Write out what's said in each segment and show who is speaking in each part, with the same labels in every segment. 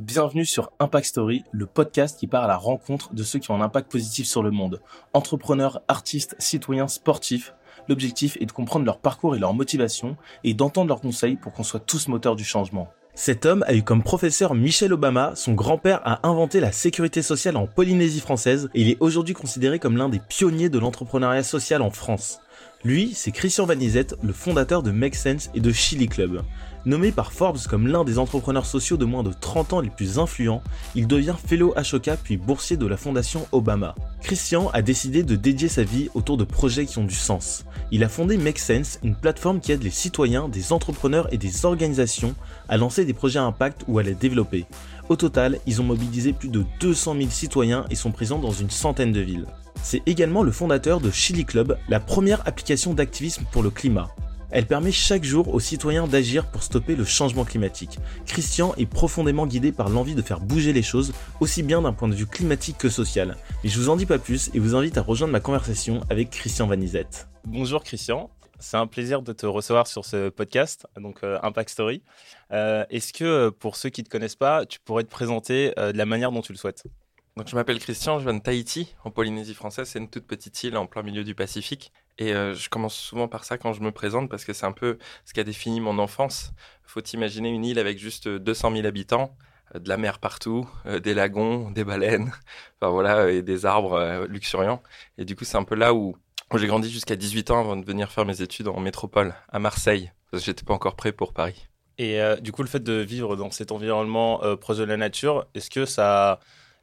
Speaker 1: Bienvenue sur Impact Story, le podcast qui part à la rencontre de ceux qui ont un impact positif sur le monde. Entrepreneurs, artistes, citoyens, sportifs. L'objectif est de comprendre leur parcours et leur motivation et d'entendre leurs conseils pour qu'on soit tous moteurs du changement. Cet homme a eu comme professeur Michel Obama, son grand-père a inventé la sécurité sociale en Polynésie française et il est aujourd'hui considéré comme l'un des pionniers de l'entrepreneuriat social en France. Lui, c'est Christian Vanizette, le fondateur de Make Sense et de Chili Club. Nommé par Forbes comme l'un des entrepreneurs sociaux de moins de 30 ans les plus influents, il devient fellow Ashoka puis boursier de la fondation Obama. Christian a décidé de dédier sa vie autour de projets qui ont du sens. Il a fondé Make Sense, une plateforme qui aide les citoyens, des entrepreneurs et des organisations à lancer des projets à impact ou à les développer. Au total, ils ont mobilisé plus de 200 000 citoyens et sont présents dans une centaine de villes. C'est également le fondateur de Chili Club, la première application d'activisme pour le climat. Elle permet chaque jour aux citoyens d'agir pour stopper le changement climatique. Christian est profondément guidé par l'envie de faire bouger les choses, aussi bien d'un point de vue climatique que social. Mais je vous en dis pas plus et vous invite à rejoindre ma conversation avec Christian Vanizette. Bonjour Christian, c'est un plaisir de te recevoir sur ce podcast, donc euh, Impact Story. Euh, est-ce que euh, pour ceux qui ne te connaissent pas, tu pourrais te présenter de la manière dont tu le souhaites?
Speaker 2: Donc, je m'appelle Christian, je viens de Tahiti, en Polynésie française. C'est une toute petite île en plein milieu du Pacifique. Et euh, je commence souvent par ça quand je me présente parce que c'est un peu ce qui a défini mon enfance. Faut imaginer une île avec juste 200 000 habitants, euh, de la mer partout, euh, des lagons, des baleines, enfin voilà, et des arbres luxuriants. Et du coup, c'est un peu là où, j'ai grandi jusqu'à 18 ans avant de venir faire mes études en métropole, à Marseille, parce que j'étais pas encore prêt pour Paris.
Speaker 1: Et du coup, le fait de vivre dans cet environnement proche de la nature, est-ce que ça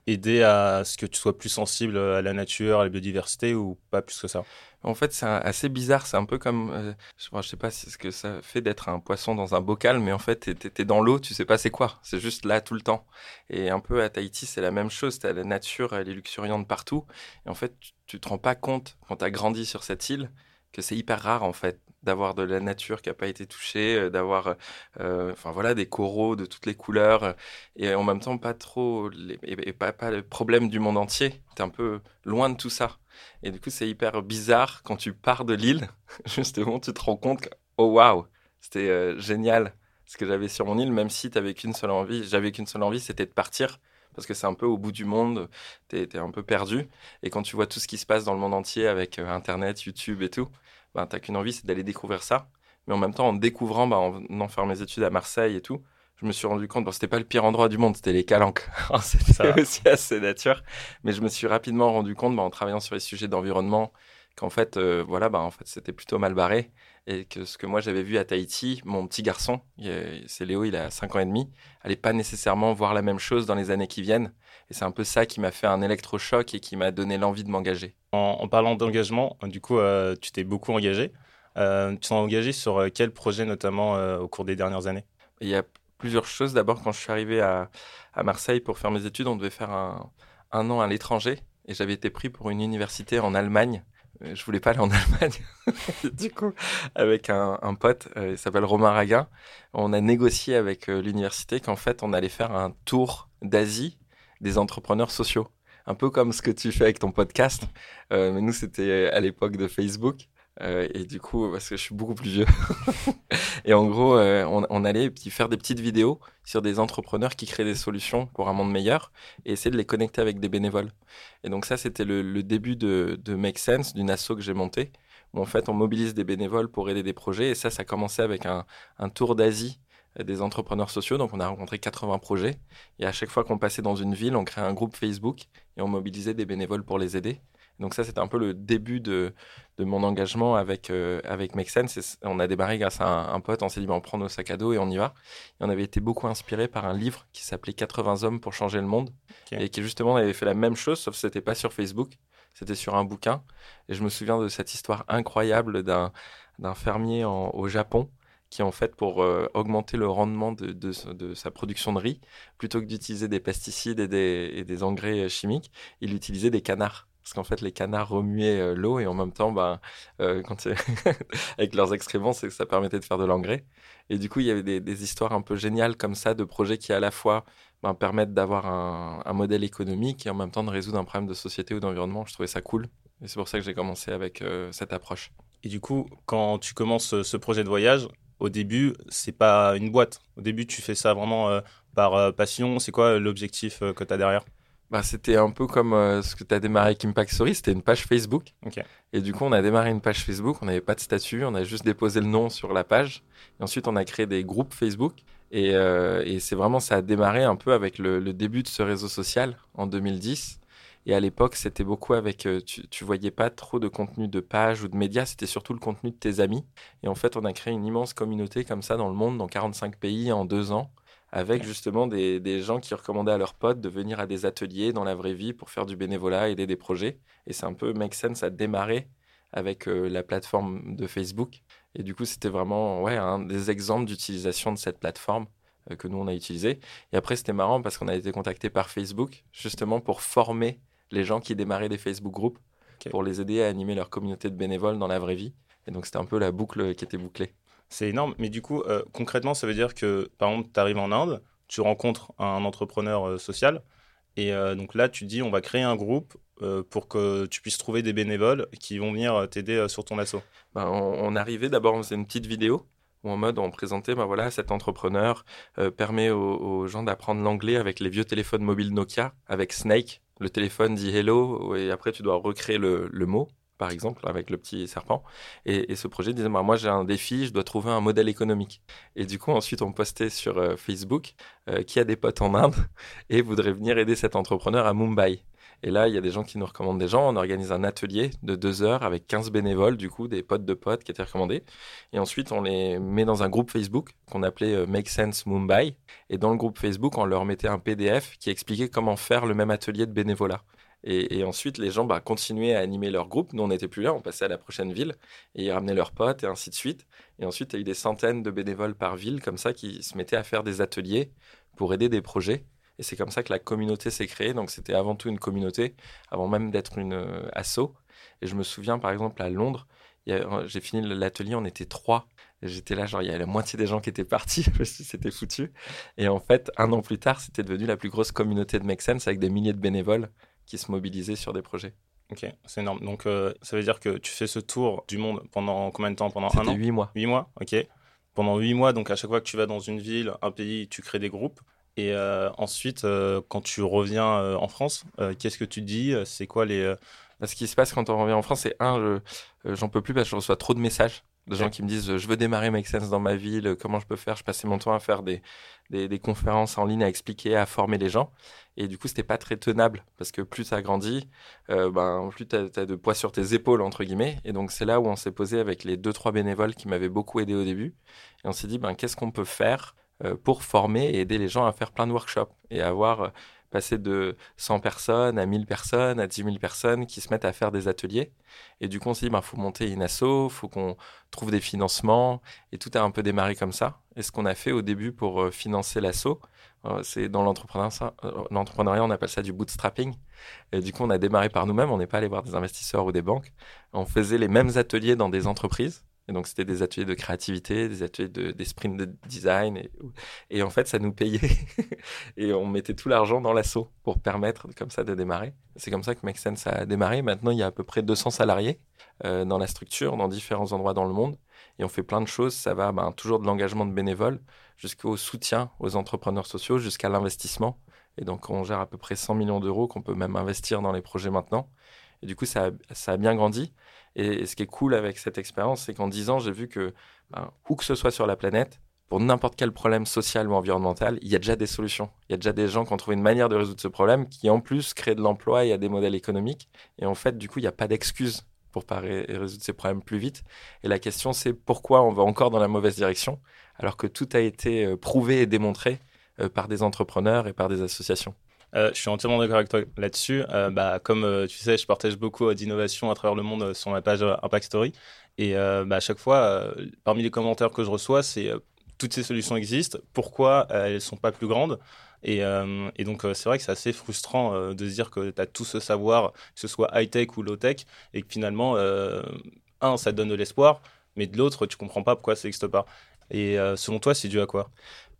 Speaker 1: a aidé à ce que tu sois plus sensible à la nature, à la biodiversité ou pas plus que ça
Speaker 2: en fait, c'est assez bizarre. C'est un peu comme, euh, je, ne sais pas ce que ça fait d'être un poisson dans un bocal, mais en fait, tu es, dans l'eau, tu sais pas c'est quoi. C'est juste là tout le temps. Et un peu à Tahiti, c'est la même chose. As la nature, elle est luxuriante partout. Et en fait, tu, tu te rends pas compte quand tu as grandi sur cette île que c'est hyper rare en fait d'avoir de la nature qui n'a pas été touchée, euh, d'avoir euh, enfin voilà des coraux de toutes les couleurs et en même temps pas trop et, pas, pas le problème du monde entier. Tu es un peu loin de tout ça. Et du coup, c'est hyper bizarre quand tu pars de l'île, justement, tu te rends compte que oh waouh, c'était euh, génial ce que j'avais sur mon île même si tu qu'une seule envie, j'avais qu'une seule envie, c'était de partir parce que c'est un peu au bout du monde, tu es, un peu perdu. Et quand tu vois tout ce qui se passe dans le monde entier avec Internet, YouTube et tout, ben, t'as qu'une envie, c'est d'aller découvrir ça. Mais en même temps, en découvrant, ben, en venant faire mes études à Marseille et tout, je me suis rendu compte, bon, c'était pas le pire endroit du monde, c'était les Calanques. c'était aussi assez nature. Mais je me suis rapidement rendu compte, ben, en travaillant sur les sujets d'environnement, qu'en fait, euh, voilà, ben, en fait, c'était plutôt mal barré. Et que ce que moi j'avais vu à Tahiti, mon petit garçon, c'est Léo, il a 5 ans et demi, allait pas nécessairement voir la même chose dans les années qui viennent. Et c'est un peu ça qui m'a fait un électrochoc et qui m'a donné l'envie de m'engager.
Speaker 1: En, parlant d'engagement, du coup, euh, tu t'es beaucoup engagé. Euh, tu t'es engagé sur quel projet notamment au cours des dernières années?
Speaker 2: Il y a plusieurs choses. D'abord, quand je suis arrivé à, Marseille pour faire mes études, on devait faire un, un an à l'étranger. Et j'avais été pris pour une université en Allemagne. Je voulais pas aller en Allemagne. du coup, avec un, un pote, il s'appelle Romain Raguin, on a négocié avec l'université qu'en fait, on allait faire un tour d'Asie des entrepreneurs sociaux. Un peu comme ce que tu fais avec ton podcast. Euh, mais nous, c'était à l'époque de Facebook. Euh, et du coup, parce que je suis beaucoup plus vieux. et en gros, euh, on, allait faire des petites vidéos sur des entrepreneurs qui créent des solutions pour un monde meilleur et essayer de les connecter avec des bénévoles. Et donc ça, c'était le, début de, Make Sense, d'une asso que j'ai montée, où en fait, on mobilise des bénévoles pour aider des projets. Et ça, ça a commencé avec un, un tour d'Asie des entrepreneurs sociaux. Donc, on a rencontré 80 projets. Et à chaque fois qu'on passait dans une ville, on créait un groupe Facebook et on mobilisait des bénévoles pour les aider. Donc ça, c'était un peu le début de, de mon engagement avec, euh, avec Make Sense. on a démarré grâce à un, pote. On s'est dit, ben, on prend nos sacs à dos et on y va. Et on avait été beaucoup inspiré par un livre qui s'appelait 80 hommes pour changer le monde. Et qui justement avait fait la même chose, sauf que c'était pas sur Facebook. C'était sur un bouquin. Et je me souviens de cette histoire incroyable d'un, d'un fermier au Japon qui en fait pour euh, augmenter le rendement de, de, sa production de riz, plutôt que d'utiliser des pesticides et des, et des, engrais chimiques, il utilisait des canards. Parce qu'en fait, les canards remuaient euh, l'eau et en même temps, ben, quand avec leurs excréments, ça permettait de faire de l'engrais. Et du coup, il y avait des, histoires un peu géniales comme ça de projets qui à la fois ben, permettent d'avoir un, modèle économique et en même temps de résoudre un problème de société ou d'environnement. Je trouvais ça cool. Et c'est pour ça que j'ai commencé avec cette approche.
Speaker 1: Et du coup, quand tu commences ce projet de voyage, au début, c'est pas une boîte. Au début, tu fais ça vraiment par passion. C'est quoi l'objectif que tu as derrière?
Speaker 2: Bah, c'était un peu comme ce que tu as démarré avec Impact Story, c'était une page Facebook. Et du coup, on a démarré une page Facebook, on n'avait pas de statut, on a juste déposé le nom sur la page. Et ensuite, on a créé des groupes Facebook. Et, et c'est vraiment, ça a démarré un peu avec le, le, début de ce réseau social en 2010. Et à l'époque, c'était beaucoup avec, euh, tu, tu voyais pas trop de contenu de page ou de médias, c'était surtout le contenu de tes amis. Et en fait, on a créé une immense communauté comme ça dans le monde, dans 45 pays en deux ans, avec justement des, des gens qui recommandaient à leurs potes de venir à des ateliers dans la vraie vie pour faire du bénévolat, aider des projets. Et c'est un peu Make Sense a démarré avec euh, la plateforme de Facebook. Et du coup, c'était vraiment ouais, un des exemples d'utilisation de cette plateforme euh, que nous, on a utilisé. Et après, c'était marrant parce qu'on a été contacté par Facebook justement pour former les gens qui démarraient des Facebook groupes pour les aider à animer leur communauté de bénévoles dans la vraie vie. Et donc, c'était un peu la boucle qui était bouclée.
Speaker 1: C'est énorme. Mais du coup, euh, concrètement, ça veut dire que, par exemple, tu arrives en Inde, tu rencontres un entrepreneur euh, social. Et euh, donc là, tu dis, on va créer un groupe pour que tu puisses trouver des bénévoles qui vont venir t'aider sur ton assaut.
Speaker 2: Ben, on, arrivait d'abord, on faisait une petite vidéo où en mode on présentait, ben voilà, cet entrepreneur permet aux, aux gens d'apprendre l'anglais avec les vieux téléphones mobiles Nokia, avec Snake, le téléphone dit hello et après tu dois recréer le, mot par exemple, avec le petit serpent. Et, ce projet disait, bah, moi j'ai un défi, je dois trouver un modèle économique. Et du coup, ensuite, on postait sur euh, Facebook euh, qui a des potes en Inde et voudrait venir aider cet entrepreneur à Mumbai. Et là, il y a des gens qui nous recommandent des gens. On organise un atelier de deux heures avec 15 bénévoles, du coup, des potes de potes qui étaient recommandés. Et ensuite, on les met dans un groupe Facebook qu'on appelait euh, Make Sense Mumbai. Et dans le groupe Facebook, on leur mettait un PDF qui expliquait comment faire le même atelier de bénévolat. Et, ensuite, les gens bah, continuaient à animer leur groupe. Nous, on n'était plus là, on passait à la prochaine ville et ils ramenaient leurs potes et ainsi de suite. Et ensuite, il y a eu des centaines de bénévoles par ville comme ça qui se mettaient à faire des ateliers pour aider des projets. Et c'est comme ça que la communauté s'est créée. Donc c'était avant tout une communauté, avant même d'être une euh, asso. Et je me souviens par exemple à Londres, euh, j'ai fini l'atelier, on était trois. J'étais là, genre, il y a la moitié des gens qui étaient partis, c'était foutu. Et en fait, un an plus tard, c'était devenu la plus grosse communauté de Make Sense avec des milliers de bénévoles qui se mobilisaient sur des projets.
Speaker 1: Ok, c'est énorme. Donc, euh, ça veut dire que tu fais ce tour du monde pendant combien de temps? Pendant un an?
Speaker 2: Huit mois.
Speaker 1: Huit mois, ok. Pendant huit mois, donc à chaque fois que tu vas dans une ville, un pays, tu crées des groupes. Et euh, ensuite, euh, quand tu reviens en France, qu'est-ce que tu dis? C'est quoi les...
Speaker 2: Bah, ce qui se passe quand on revient en France, c'est un, j'en peux plus parce que je reçois trop de messages de gens qui me disent je veux démarrer Make Sense dans ma ville, comment je peux faire? Je passais mon temps à faire des, des, conférences en ligne, à expliquer, à former les gens. Et du coup, c'était pas très tenable parce que plus ça grandit, ben, plus tu as, de poids sur tes épaules, entre guillemets. Et donc, c'est là où on s'est posé avec les deux, trois bénévoles qui m'avaient beaucoup aidé au début. Et on s'est dit ben, qu'est-ce qu'on peut faire euh, pour former et aider les gens à faire plein de workshops et avoir euh, passé de 100 personnes à 1000 personnes, à 10 000 personnes qui se mettent à faire des ateliers. Et du coup, on s'est dit, il ben, faut monter une asso, faut qu'on trouve des financements. Et tout a un peu démarré comme ça. Et ce qu'on a fait au début pour euh, financer l'asso, c'est dans l'entrepreneuriat, on appelle ça du bootstrapping. Et du coup, on a démarré par nous-mêmes, on n'est pas allé voir des investisseurs ou des banques. On faisait les mêmes ateliers dans des entreprises et donc, c'était des ateliers de créativité, des ateliers de, des sprints de design. Et, en fait, ça nous payait. et on mettait tout l'argent dans l'assaut pour permettre comme ça de démarrer. C'est comme ça que Make Sense a démarré. Maintenant, il y a à peu près 200 salariés euh, dans la structure, dans différents endroits dans le monde. Et on fait plein de choses. Ça va ben, toujours de l'engagement de bénévoles jusqu'au soutien aux entrepreneurs sociaux, jusqu'à l'investissement. Et donc, on gère à peu près 100 millions d'euros qu'on peut même investir dans les projets maintenant. Et du coup, ça ça a bien grandi. Et, ce qui est cool avec cette expérience, c'est qu'en 10 ans, j'ai vu que, ben, où que ce soit sur la planète, pour n'importe quel problème social ou environnemental, il y a déjà des solutions. Il y a déjà des gens qui ont trouvé une manière de résoudre ce problème, qui en plus créent de l'emploi et a des modèles économiques. Et en fait, du coup, il n'y a pas d'excuse pour pas résoudre ces problèmes plus vite. Et la question, c'est pourquoi on va encore dans la mauvaise direction, alors que tout a été euh, prouvé et démontré euh, par des entrepreneurs et par des associations.
Speaker 1: Euh, je suis entièrement d'accord avec toi là-dessus. Euh, bah, comme euh, tu sais, je partage beaucoup d'innovation à travers le monde sur ma page Impact Story. Et bah, à chaque fois, parmi les commentaires que je reçois, c'est toutes ces solutions existent. Pourquoi elles ne sont pas plus grandes? Et, donc, c'est vrai que c'est assez frustrant de se dire que tu as tout ce savoir, que ce soit high-tech ou low-tech, et que finalement, un, ça donne de l'espoir, mais de l'autre, tu comprends pas pourquoi ça n'existe pas. Et selon toi, c'est dû à quoi?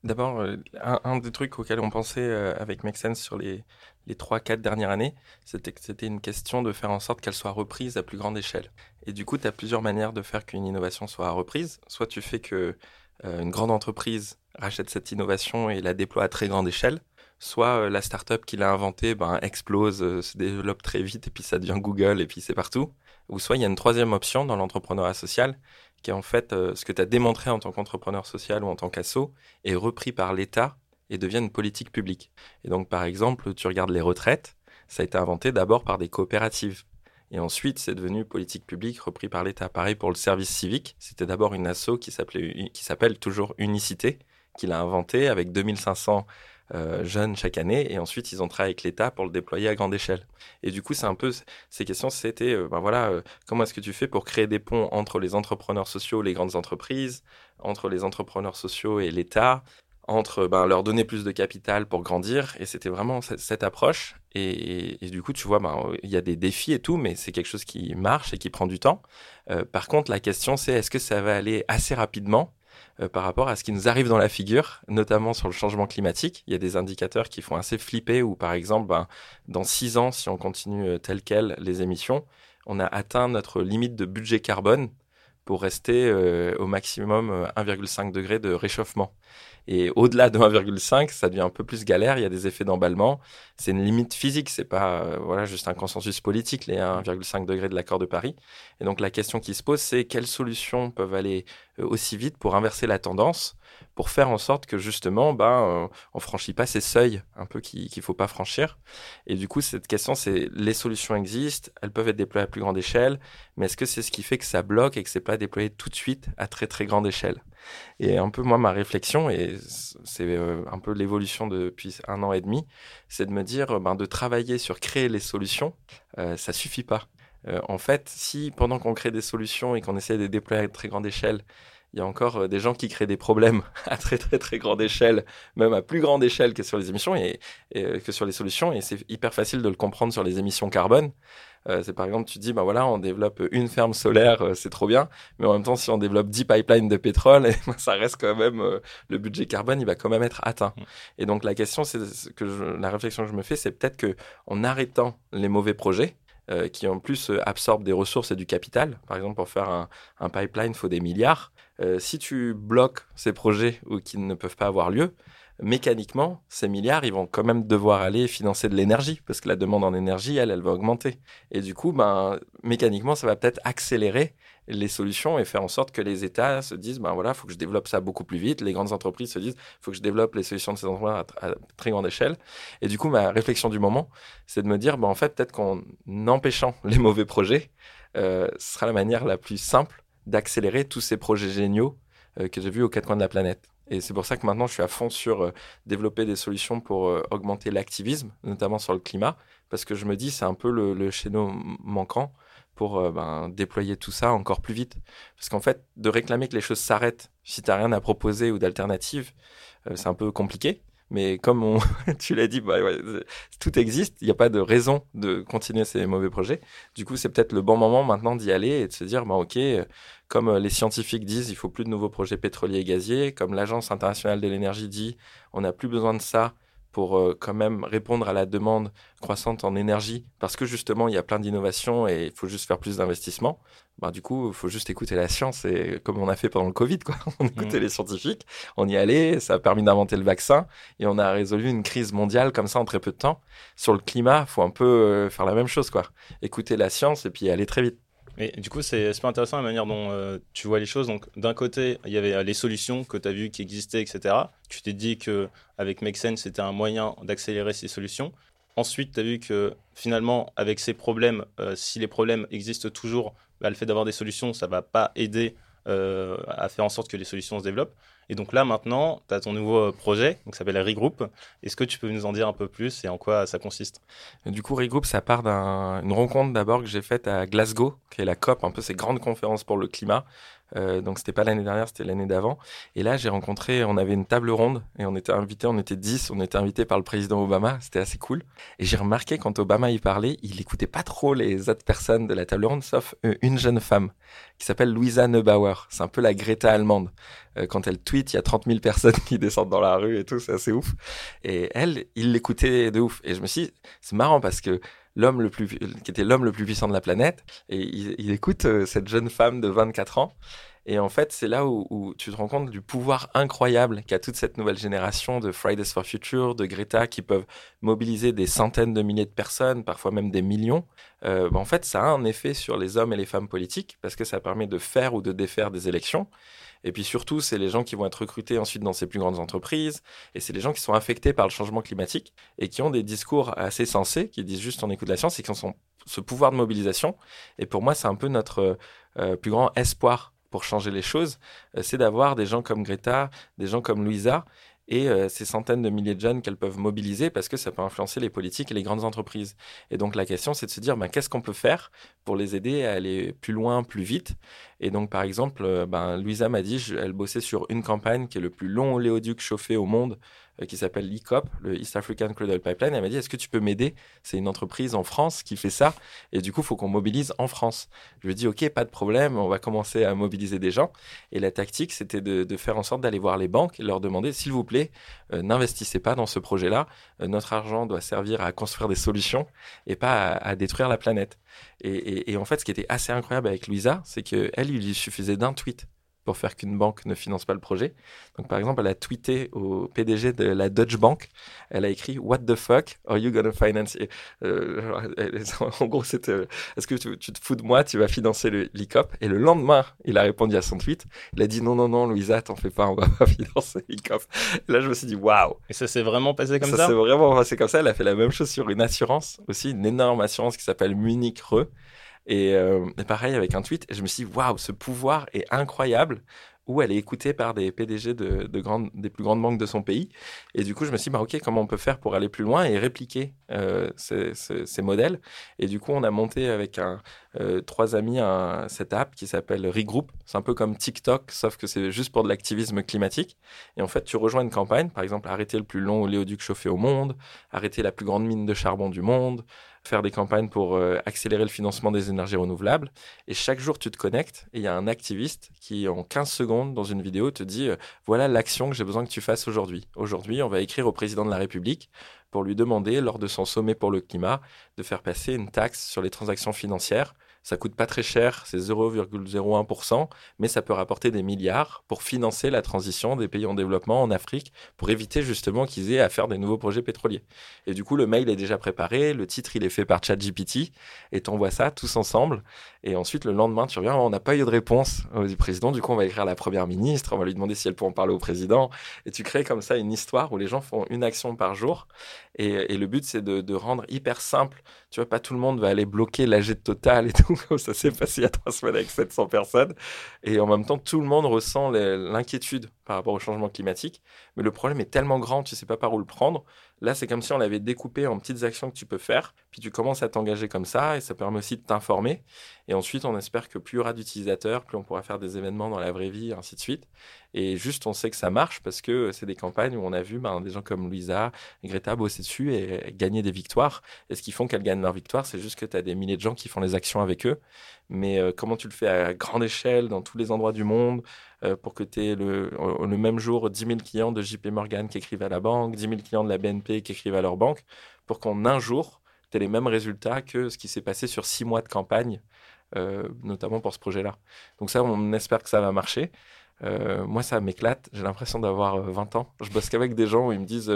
Speaker 2: D'abord, euh, un, des trucs auxquels on pensait euh, avec Make sur les, les 3-4 dernières années, c'était que c'était une question de faire en sorte qu'elle soit reprise à plus grande échelle. Et du coup, tu as plusieurs manières de faire qu'une innovation soit reprise. Soit tu fais que une grande entreprise rachète cette innovation et la déploie à très grande échelle, soit la startup qui l'a inventée ben, explose, se développe très vite et puis ça devient Google et puis c'est partout. Ou soit il y a une troisième option dans l'entrepreneuriat social qui est en fait ce que tu as démontré en tant qu'entrepreneur social ou en tant qu'asso est repris par l'État et devient une politique publique. Et donc par exemple, tu regardes les retraites, ça a été inventé d'abord par des coopératives. Et ensuite, c'est devenu politique publique repris par l'État. Pareil pour le service civique. C'était d'abord une asso qui s'appelle toujours Unicité, qu'il a inventé avec 2500 euh, jeunes chaque année. Et ensuite, ils ont travaillé avec l'État pour le déployer à grande échelle. Et du coup, c'est un peu ces questions. C'était, euh, ben voilà, euh, comment est-ce que tu fais pour créer des ponts entre les entrepreneurs sociaux, les grandes entreprises, entre les entrepreneurs sociaux et l'État, entre ben, leur donner plus de capital pour grandir? Et c'était vraiment cette, approche. Et, du coup, tu vois, ben, il y a des défis et tout, mais c'est quelque chose qui marche et qui prend du temps. Euh, par contre, la question, c'est est-ce que ça va aller assez rapidement euh, par rapport à ce qui nous arrive dans la figure, notamment sur le changement climatique. Il y a des indicateurs qui font assez flipper, où par exemple, ben, dans six ans, si on continue euh, tel quel les émissions, on a atteint notre limite de budget carbone pour rester au maximum 1,5 degré de réchauffement. Et au-delà de 1,5, ça devient un peu plus galère. Il y a des effets d'emballement. C'est une limite physique. C'est pas euh, voilà juste un consensus politique les 1,5 degrés de l'accord de Paris. Et donc la question qui se pose, c'est quelles solutions peuvent aller euh, aussi vite pour inverser la tendance, pour faire en sorte que justement, ben, euh, on franchit pas ces seuils un peu qu'il ne faut pas franchir. Et du coup, cette question, c'est les solutions existent, elles peuvent être déployées à plus grande échelle, mais est-ce que c'est ce qui fait que ça bloque et que c'est pas déployé tout de suite à très très grande échelle? Et un peu moi, ma réflexion, et c'est euh, un peu l'évolution depuis un an et demi, c'est de me dire, ben, de travailler sur créer les solutions, euh, ça suffit pas. Euh, en fait, si pendant qu'on crée des solutions et qu'on essaie de les déployer à très grande échelle, il y a encore euh, des gens qui créent des problèmes à très très très grande échelle, même à plus grande échelle que sur les émissions et, que sur les solutions. Et c'est hyper facile de le comprendre sur les émissions carbone. Euh, c'est par exemple, tu dis, bah voilà, on développe une ferme solaire, euh, c'est trop bien, mais en même temps, si on développe 10 pipelines de pétrole, ça reste quand même, le budget carbone, il va quand même être atteint. Mmh. Et donc la question, c'est que la réflexion que je me fais, c'est peut-être que en arrêtant les mauvais projets, qui en plus absorbent des ressources et du capital. Par exemple, pour faire un, un pipeline, il faut des milliards. Euh, si tu bloques ces projets ou qui ne peuvent pas avoir lieu, mécaniquement, ces milliards, ils vont quand même devoir aller financer de l'énergie, parce que la demande en énergie, elle, elle va augmenter. Et du coup, ben, mécaniquement, ça va peut-être accélérer les solutions et faire en sorte que les États se disent, ben voilà, il faut que je développe ça beaucoup plus vite. Les grandes entreprises se disent, il faut que je développe les solutions de ces entreprises à, très grande échelle. Et du coup, ma réflexion du moment, c'est de me dire, ben en fait, peut-être qu'en empêchant les mauvais projets, euh, ce sera la manière la plus simple d'accélérer tous ces projets géniaux euh, que j'ai vus aux quatre coins de la planète. Et c'est pour ça que maintenant, je suis à fond sur euh, développer des solutions pour euh, augmenter l'activisme, notamment sur le climat, parce que je me dis, c'est un peu le, le chaînon manquant pour ben, déployer tout ça encore plus vite. Parce qu'en fait, de réclamer que les choses s'arrêtent si tu n'as rien à proposer ou d'alternative, c'est un peu compliqué. Mais comme tu l'as dit, bah, tout existe, il n'y a pas de raison de continuer ces mauvais projets. Du coup, c'est peut-être le bon moment maintenant d'y aller et de se dire, bah, ok, comme les scientifiques disent, il faut plus de nouveaux projets pétroliers et gaziers, comme l'Agence internationale de l'énergie dit, on n'a plus besoin de ça pour euh, quand même répondre à la demande croissante en énergie, parce que justement, il y a plein d'innovations et il faut juste faire plus d'investissements. Ben, du coup, il faut juste écouter la science, et comme on a fait pendant le Covid, quoi. on écoutait mmh. les scientifiques, on y allait, ça a permis d'inventer le vaccin, et on a résolu une crise mondiale comme ça en très peu de temps. Sur le climat, il faut un peu euh, faire la même chose, quoi. Écouter la science et puis aller très vite.
Speaker 1: Mais du coup, c'est super intéressant la manière dont euh, tu vois les choses. Donc, d'un côté, il y avait euh, les solutions que tu as vues qui existaient, etc. Tu t'es dit qu'avec Make Sense, c'était un moyen d'accélérer ces solutions. Ensuite, tu as vu que finalement, avec ces problèmes, euh, si les problèmes existent toujours, bah, le fait d'avoir des solutions, ça va pas aider à faire en sorte que les solutions se développent. Et donc là, maintenant, tu as ton nouveau euh, projet, qui s'appelle Regroup. Est-ce que tu peux nous en dire un peu plus et en quoi ça consiste?
Speaker 2: Du coup, Regroup, ça part d'une rencontre d'abord que j'ai faite à Glasgow, qui est la COP, un peu ces grandes conférences pour le climat. Euh, donc c'était pas l'année dernière, c'était l'année d'avant. Et là, j'ai rencontré, on avait une table ronde et on était invité, on était 10, on était invité par le président Obama, c'était assez cool. Et j'ai remarqué quand Obama y parlait, il écoutait pas trop les autres personnes de la table ronde, sauf euh, une jeune femme qui s'appelle Louisa Neubauer. C'est un peu la Greta allemande. quand elle tweet, il y a 30 000 personnes qui descendent dans la rue et tout, c'est assez ouf. Et elle, il l'écoutait de ouf. Et je me suis dit, c'est marrant parce que l'homme le plus, qui était l'homme le plus puissant de la planète, et il, il écoute cette jeune femme de 24 ans. Et en fait, c'est là où, tu te rends compte du pouvoir incroyable qu'a toute cette nouvelle génération de Fridays for Future, de Greta, qui peuvent mobiliser des centaines de milliers de personnes, parfois même des millions. Euh, bah, en fait, ça a un effet sur les hommes et les femmes politiques, parce que ça permet de faire ou de défaire des élections. Et puis surtout, c'est les gens qui vont être recrutés ensuite dans ces plus grandes entreprises. Et c'est les gens qui sont affectés par le changement climatique et qui ont des discours assez sensés, qui disent juste on écoute la science et qui ont ce pouvoir de mobilisation. Et pour moi, c'est un peu notre euh, plus grand espoir pour changer les choses, euh, c'est d'avoir des gens comme Greta, des gens comme Louisa et euh, ces centaines de milliers de jeunes qu'elles peuvent mobiliser parce que ça peut influencer les politiques et les grandes entreprises. Et donc la question, c'est de se dire, ben, qu'est-ce qu'on peut faire pour les aider à aller plus loin, plus vite? Et donc par exemple, euh, ben, Louisa m'a dit, elle bossait sur une campagne qui est le plus long oléoduc chauffé au monde euh, qui s'appelle l'ICOP, le East African Cradle Pipeline. Elle m'a dit, est-ce que tu peux m'aider? C'est une entreprise en France qui fait ça. Et du coup, il faut qu'on mobilise en France. Je lui ai dit, OK, pas de problème, on va commencer à mobiliser des gens. Et la tactique, c'était de, faire en sorte d'aller voir les banques et leur demander, s'il vous plaît, euh, n'investissez pas dans ce projet-là. Notre argent doit servir à construire des solutions et pas à, détruire la planète. Et, en fait, ce qui était assez incroyable avec Louisa, c'est qu'elle, il lui suffisait d'un tweet pour faire qu'une banque ne finance pas le projet. Donc, par exemple, elle a tweeté au PDG de la Deutsche Bank, elle a écrit What the fuck are you gonna finance? Euh, En gros, c'était euh, Est-ce que tu, te fous de moi? Tu vas financer le l'ICOP Et le lendemain, il a répondu à son tweet. Il a dit Non, non, non, Louisa, t'en fais pas, on va pas financer l'ICOP. Là, je me suis dit Waouh
Speaker 1: Et ça s'est vraiment passé comme ça
Speaker 2: Ça? s'est vraiment passé comme ça. Elle a fait la même chose sur une assurance, aussi une énorme assurance qui s'appelle Munich Re. Euh, et, pareil avec un tweet, je me suis dit, waouh, ce pouvoir est incroyable où elle est écoutée par des PDG de, de grandes, des plus grandes banques de son pays. Et du coup, je me suis dit, bah, OK, comment on peut faire pour aller plus loin et répliquer euh, ces, ces, modèles? Et du coup, on a monté avec un, euh, trois amis un, cette app qui s'appelle Regroup. C'est un peu comme TikTok, sauf que c'est juste pour de l'activisme climatique. Et en fait, tu rejoins une campagne, par exemple, arrêter le plus long oléoduc chauffé au monde, arrêter la plus grande mine de charbon du monde, faire des campagnes pour euh, accélérer le financement des énergies renouvelables. Et chaque jour, tu te connectes et il y a un activiste qui, en 15 secondes, dans une vidéo, te dit euh, voilà l'action que j'ai besoin que tu fasses aujourd'hui. Aujourd'hui, on va écrire au président de la République pour lui demander, lors de son sommet pour le climat, de faire passer une taxe sur les transactions financières ça coûte pas très cher, c'est 0,01%, mais ça peut rapporter des milliards pour financer la transition des pays en développement en Afrique, pour éviter justement qu'ils aient à faire des nouveaux projets pétroliers. Et du coup, le mail est déjà préparé, le titre il est fait par ChatGPT, et t'envoies ça tous ensemble. Et ensuite, le lendemain, tu reviens, on n'a pas eu de réponse du président, du coup, on va écrire à la première ministre, on va lui demander si elle peut en parler au président. Et tu crées comme ça une histoire où les gens font une action par jour. Et, le but, c'est de, rendre hyper simple. Tu vois, pas tout le monde va aller bloquer l'AG total et tout comme ça s'est passé il y a trois semaines avec 700 personnes. Et en même temps, tout le monde ressent l'inquiétude par rapport au changement climatique. Mais le problème est tellement grand, tu sais pas par où le prendre. Là, c'est comme si on l'avait découpé en petites actions que tu peux faire, puis tu commences à t'engager comme ça, et ça permet aussi de t'informer. Et ensuite, on espère que plus il y aura d'utilisateurs, plus on pourra faire des événements dans la vraie vie, ainsi de suite. Et juste, on sait que ça marche parce que c'est des campagnes où on a vu ben, des gens comme Louisa, Greta bosser dessus et gagner des victoires. Et ce qui font qu'elles gagnent leur victoire, c'est juste que tu as des milliers de gens qui font les actions avec eux. Mais euh, comment tu le fais à grande échelle, dans tous les endroits du monde, euh, pour que tu aies le, même jour 10 000 clients de JP Morgan qui écrivent à la banque, 10 000 clients de la BNP qui écrivent à leur banque, pour qu'en un jour, tu aies les mêmes résultats que ce qui s'est passé sur six mois de campagne, euh, notamment pour ce projet-là. Donc ça, on espère que ça va marcher. Moi, ça m'éclate. J'ai l'impression d'avoir 20 ans. Je bosse qu'avec des gens où ils me disent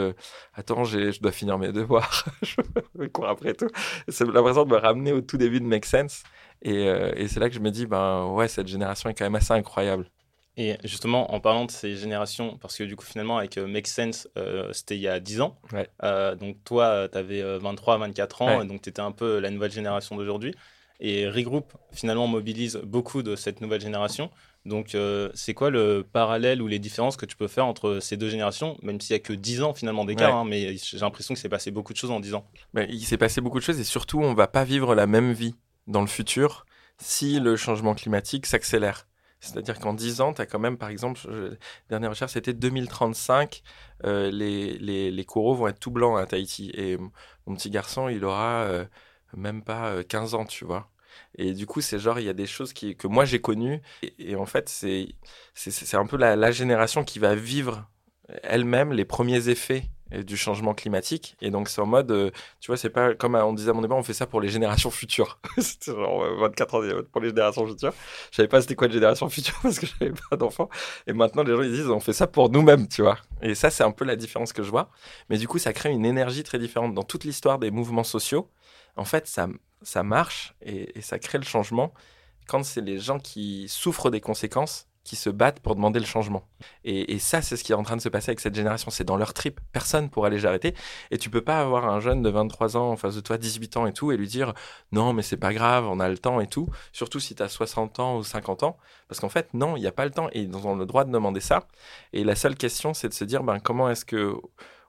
Speaker 2: Attends, je dois finir mes devoirs. je cours après tout. C'est l'impression de me ramener au tout début de Make Sense. Et, et c'est là que je me dis Ben ouais, cette génération est quand même assez incroyable.
Speaker 1: Et justement, en parlant de ces générations, parce que du coup, finalement, avec euh, Make Sense, euh, c'était il y a 10 ans. Euh, donc, toi, tu avais 23, 24 ans, et donc tu étais un peu la nouvelle génération d'aujourd'hui. Et Regroup, finalement, mobilise beaucoup de cette nouvelle génération. Donc, c'est quoi le parallèle ou les différences que tu peux faire entre ces deux générations, même s'il n'y a que 10 ans finalement d'écart, hein, mais j'ai l'impression qu'il s'est passé beaucoup de choses en 10 ans.
Speaker 2: Ben, il s'est passé beaucoup de choses et surtout, on ne va pas vivre la même vie dans le futur si le changement climatique s'accélère. C'est-à-dire qu'en 10 ans, tu as quand même, par exemple, dernière recherche, c'était 2035, euh, les, les, les, coraux vont être tout blancs à Tahiti. Et mon petit garçon, il aura euh, même pas 15 euh, ans, tu vois. Et du coup, c'est genre, il y a des choses que moi j'ai connues. Et, en fait, c'est, un peu la génération qui va vivre elle-même les premiers effets du changement climatique. Et donc, c'est en mode, euh, tu vois, c'est pas comme on disait à mon débat, on fait ça pour les générations futures. c'était genre 24 ans pour les générations futures. Je savais pas c'était quoi les générations futures parce que j'avais pas d'enfants. Et maintenant, les gens, ils disent, on fait ça pour nous-mêmes, tu vois. Et ça, c'est un peu la différence que je vois. Mais du coup, ça crée une énergie très différente. Dans toute l'histoire des mouvements sociaux, en fait, ça, ça marche et, et ça crée le changement quand c'est les gens qui souffrent des conséquences qui se battent pour demander le changement. Et, ça, c'est ce qui est en train de se passer avec cette génération. C'est dans leur trip. Personne pourra les arrêter. Et tu peux pas avoir un jeune de 23 ans en face de toi, 18 ans et tout, et lui dire non, mais c'est pas grave, on a le temps et tout. Surtout si tu as 60 ans ou 50 ans. Parce qu'en fait, non, il n'y a pas le temps. Et ils ont le droit de demander ça. Et la seule question, c'est de se dire ben, comment est-ce que,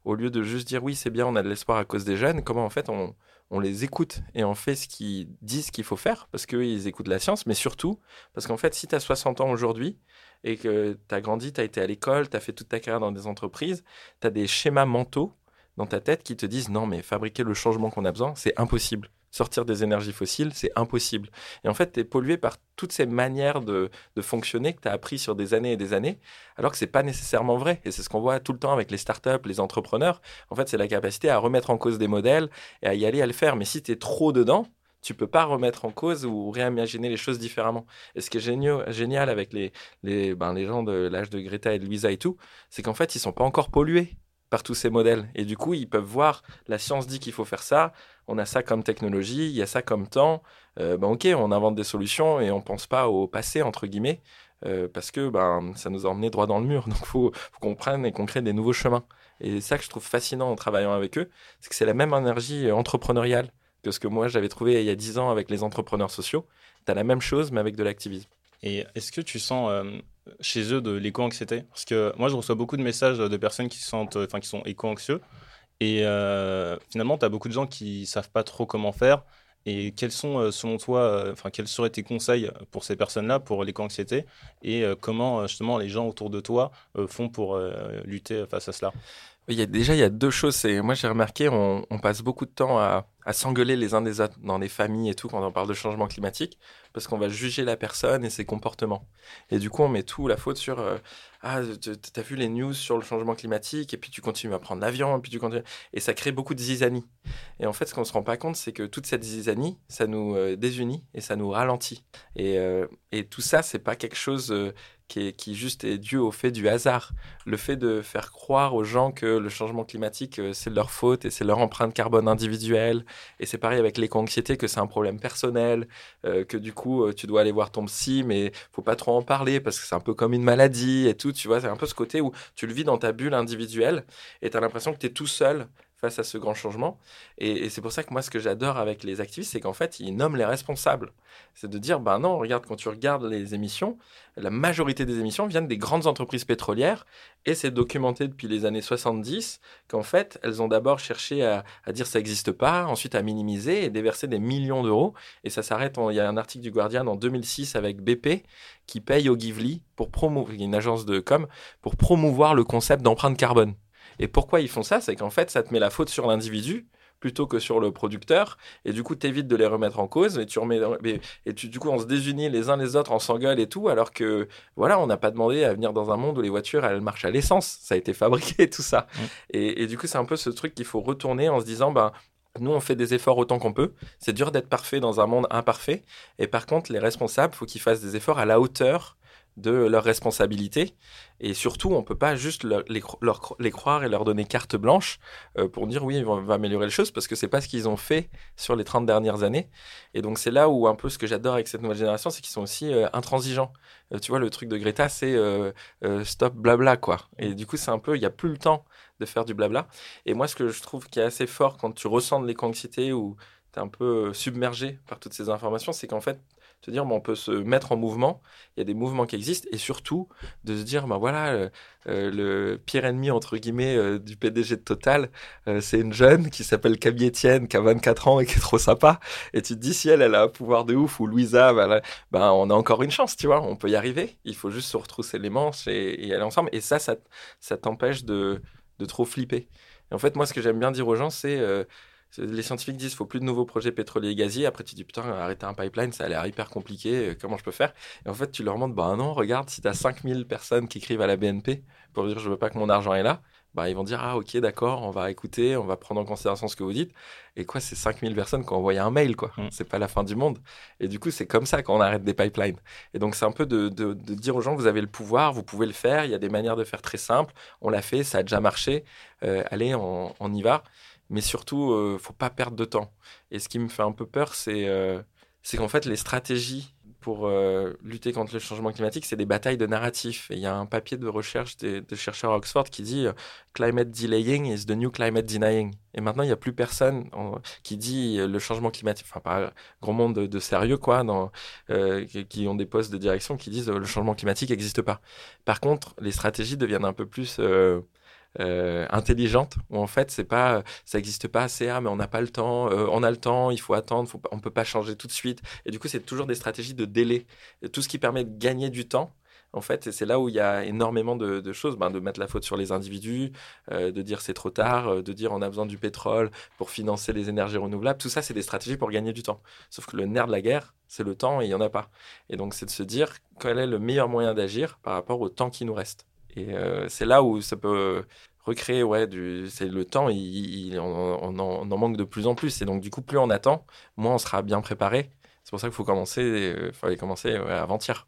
Speaker 2: au lieu de juste dire oui, c'est bien, on a de l'espoir à cause des jeunes, comment en fait on, on les écoute et on fait ce qu'ils disent qu'il faut faire parce qu'ils écoutent la science, mais surtout parce qu'en fait, si tu as 60 ans aujourd'hui et que tu as grandi, tu as été à l'école, tu as fait toute ta carrière dans des entreprises, tu as des schémas mentaux dans ta tête qui te disent non, mais fabriquer le changement qu'on a besoin, c'est impossible sortir des énergies fossiles, c'est impossible. Et en fait, tu es pollué par toutes ces manières de, fonctionner que tu as appris sur des années et des années, alors que c'est pas nécessairement vrai. Et c'est ce qu'on voit tout le temps avec les startups, les entrepreneurs. En fait, c'est la capacité à remettre en cause des modèles et à y aller, à le faire. Mais si tu es trop dedans, tu peux pas remettre en cause ou réimaginer les choses différemment. Et ce qui est génial, avec ben, les gens de l'âge de Greta et de Louisa et tout, c'est qu'en fait, ils sont pas encore pollués par tous ces modèles. Et du coup, ils peuvent voir, la science dit qu'il faut faire ça, on a ça comme technologie, il y a ça comme temps. Euh, ben ok, on invente des solutions et on pense pas au passé, entre guillemets, euh, parce que ben, ça nous a emmené droit dans le mur. Donc il faut, qu'on prenne et qu'on crée des nouveaux chemins. Et ça que je trouve fascinant en travaillant avec eux, c'est que c'est la même énergie entrepreneuriale que ce que moi j'avais trouvé il y a dix ans avec les entrepreneurs sociaux. Tu as la même chose, mais avec de l'activisme.
Speaker 1: Et est-ce que tu sens euh, chez eux de l'éco-anxiété Parce que moi, je reçois beaucoup de messages de personnes qui, sentent, enfin, qui sont éco-anxieux. Et euh, finalement, tu as beaucoup de gens qui savent pas trop comment faire. Et quels sont, euh, selon toi, enfin, quels seraient tes conseils pour ces personnes-là, pour l'éco-anxiété Et comment, justement, les gens autour de toi font pour lutter face à cela?
Speaker 2: Il y a, déjà, il y a deux choses. Moi, j'ai remarqué, on, on, passe beaucoup de temps à, à s'engueuler les uns des autres dans les familles et tout quand on parle de changement climatique, parce qu'on va juger la personne et ses comportements. Et du coup, on met tout la faute sur euh, ah, t'as vu les news sur le changement climatique, et puis tu continues à prendre l'avion, et puis tu continues. Et ça crée beaucoup de zizanie. Et en fait, ce qu'on se rend pas compte, c'est que toute cette zizanie, ça nous euh, désunit et ça nous ralentit. Et, euh, et tout ça, c'est pas quelque chose qui, qui juste est dû au fait du hasard. Le fait de faire croire aux gens que le changement climatique, c'est leur faute et c'est leur empreinte carbone individuelle. Et c'est pareil avec l'éco-anxiété, que c'est un problème personnel, euh, que du coup, euh, tu dois aller voir ton psy, mais faut pas trop en parler parce que c'est un peu comme une maladie et tout. Tu vois, c'est un peu ce côté où tu le vis dans ta bulle individuelle et tu as l'impression que tu es tout seul face à ce grand changement. Et, c'est pour ça que moi, ce que j'adore avec les activistes, c'est qu'en fait, ils nomment les responsables. C'est de dire, ben non, regarde, quand tu regardes les émissions, la majorité des émissions viennent des grandes entreprises pétrolières, et c'est documenté depuis les années 70 qu'en fait, elles ont d'abord cherché à, dire ça n'existe pas, ensuite à minimiser et déverser des millions d'euros. Et ça s'arrête, il y a un article du Guardian en 2006 avec BP qui paye au Givli pour promouvoir, une agence de com, pour promouvoir le concept d'empreinte carbone. Et pourquoi ils font ça? C'est qu'en fait, ça te met la faute sur l'individu plutôt que sur le producteur. Et du coup, tu évites de les remettre en cause. Et, tu remets, et tu, du coup, on se désunit les uns les autres, on s'engueule et tout, alors que, voilà, on n'a pas demandé à venir dans un monde où les voitures, elles marchent à l'essence. Ça a été fabriqué, tout ça. Et, et, du coup, c'est un peu ce truc qu'il faut retourner en se disant, ben, nous, on fait des efforts autant qu'on peut. C'est dur d'être parfait dans un monde imparfait. Et par contre, les responsables, faut qu'ils fassent des efforts à la hauteur de leurs responsabilités. Et surtout, on peut pas juste les, croire et leur donner carte blanche euh, pour dire oui, on va améliorer les choses parce que c'est pas ce qu'ils ont fait sur les 30 dernières années. Et donc, c'est là où un peu ce que j'adore avec cette nouvelle génération, c'est qu'ils sont aussi euh, intransigeants. Euh, tu vois, le truc de Greta, c'est stop blabla, quoi. Et du coup, c'est un peu, il n'y a plus le temps de faire du blabla. Et moi, ce que je trouve qui est assez fort quand tu ressens de l'éco-anxiété ou tu es un peu submergé par toutes ces informations, c'est qu'en fait, se dire, on peut se mettre en mouvement, il y a des mouvements qui existent, et surtout de se dire, ben voilà, euh, euh, le pire ennemi, entre guillemets, euh, du PDG de Total, c'est une jeune qui s'appelle Camille Etienne, qui a 24 ans et qui est trop sympa, et tu te dis, si elle, elle a un pouvoir de ouf, ou Louisa, ben, on a encore une chance, tu vois, on peut y arriver, il faut juste se retrousser les manches et, aller ensemble, et ça, ça, ça t'empêche de, de trop flipper. En fait, moi, ce que j'aime bien dire aux gens, c'est Les scientifiques disent qu'il faut plus de nouveaux projets pétroliers et gaziers. Après, tu dis putain, arrêter un pipeline, ça a l'air hyper compliqué. Euh, comment je peux faire? Et en fait, tu leur montres bah non, regarde, si tu as 5000 personnes qui écrivent à la BNP pour dire je veux pas que mon argent est là, bah, ils vont dire ah ok d'accord on va écouter on va prendre en considération ce que vous dites. Et quoi c'est 5000 personnes qui ont envoyé un mail quoi? Mm. c'est pas la fin du monde. Et du coup c'est comme ça qu'on arrête des pipelines. Et donc c'est un peu de, de, dire aux gens vous avez le pouvoir vous pouvez le faire il y a des manières de faire très simples. On l'a fait ça a déjà marché. Euh, allez on, on, y va mais surtout euh, faut pas perdre de temps et ce qui me fait un peu peur c'est euh, c'est qu'en fait les stratégies pour euh, lutter contre le changement climatique, c'est des batailles de narratifs. Et il y a un papier de recherche de, chercheurs à Oxford qui dit Climate delaying is the new climate denying. Et maintenant, il n'y a plus personne qui dit le changement climatique, enfin, pas grand monde de, sérieux, quoi, dans, qui ont des postes de direction qui disent le changement climatique n'existe pas. Par contre, les stratégies deviennent un peu plus euh, intelligente où en fait c'est pas ça existe pas assez ah mais on n'a pas le temps euh, on a le temps il faut attendre faut, on peut pas changer tout de suite et du coup c'est toujours des stratégies de délai tout ce qui permet de gagner du temps en fait, c'est là où il y a énormément de, choses, ben, de mettre la faute sur les individus, euh, de dire c'est trop tard, de dire on a besoin du pétrole pour financer les énergies renouvelables. Tout ça, c'est des stratégies pour gagner du temps. Sauf que le nerf de la guerre, c'est le temps et il n'y en a pas. Et donc, c'est de se dire quel est le meilleur moyen d'agir par rapport au temps qui nous reste. Et euh, c'est là où ça peut recréer, ouais, c'est le temps, il, on, en, manque de plus en plus. Et donc, du coup, plus on attend, moins on sera bien préparé. C'est pour ça qu'il faut commencer, euh, fallait commencer avant-hier.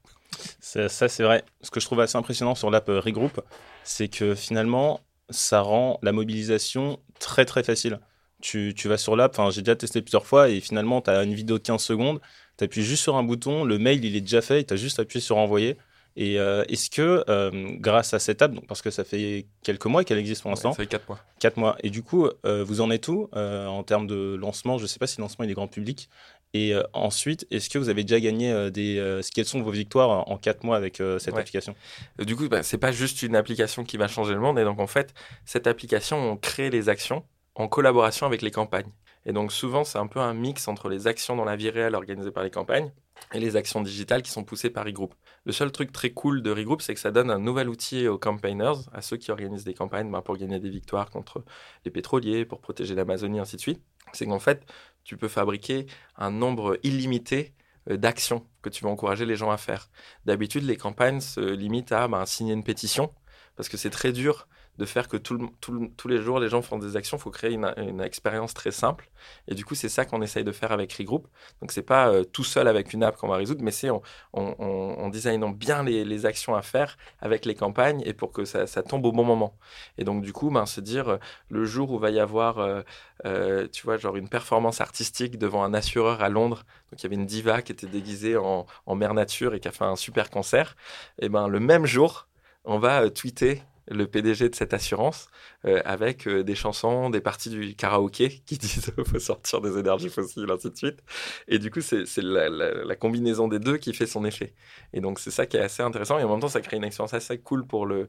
Speaker 1: Ça, c'est vrai. Ce que je trouve assez impressionnant sur l'app euh, Regroup, c'est que finalement, ça rend la mobilisation très très facile. Tu, tu vas sur l'app, j'ai déjà testé plusieurs fois, et finalement, tu as une vidéo de 15 secondes, tu appuies juste sur un bouton, le mail il est déjà fait, tu as juste appuyé sur envoyer. Et euh, est-ce que, euh, grâce à cette app, donc parce que ça fait quelques mois qu'elle existe pour l'instant
Speaker 2: Ça fait 4 mois.
Speaker 1: 4 mois. Et du coup, euh, vous en êtes où en termes de lancement? Je ne sais pas si le lancement est grand public. Et ensuite, est-ce que vous avez déjà gagné des. quelles sont vos victoires en 4 mois avec cette application?
Speaker 2: Du coup, bah, ce n'est pas juste une application qui va changer le monde. Et donc, en fait, cette application, on crée les actions en collaboration avec les campagnes. Et donc, souvent, c'est un peu un mix entre les actions dans la vie réelle organisées par les campagnes et les actions digitales qui sont poussées par Regroup. Le seul truc très cool de Regroup, c'est que ça donne un nouvel outil aux campaigners, à ceux qui organisent des campagnes ben, pour gagner des victoires contre les pétroliers, pour protéger l'Amazonie, ainsi de suite. C'est qu'en fait, tu peux fabriquer un nombre illimité euh, d'actions que tu vas encourager les gens à faire. D'habitude, les campagnes se limitent à ben, signer une pétition, parce que c'est très dur de faire que tous les jours les gens font des actions. Il faut créer une, expérience très simple. Et du coup, c'est ça qu'on essaye de faire avec Regroup. Donc, c'est pas euh, tout seul avec une app qu'on va résoudre, mais c'est en, en, designant bien les, actions à faire avec les campagnes et pour que ça, tombe au bon moment. Et donc, du coup, ben, se dire euh, le jour où va y avoir, euh, tu vois, genre une performance artistique devant un assureur à Londres. Donc, il y avait une diva qui était déguisée en, en mère nature et qui a fait un super concert. Et ben, le même jour, on va tweeter le PDG de cette assurance euh, avec euh, des chansons, des parties du karaoké qui disent faut sortir des énergies fossiles, ainsi de suite. Et du coup, c'est la, combinaison des deux qui fait son effet. Et donc, c'est ça qui est assez intéressant. Et en même temps, ça crée une expérience assez cool pour le,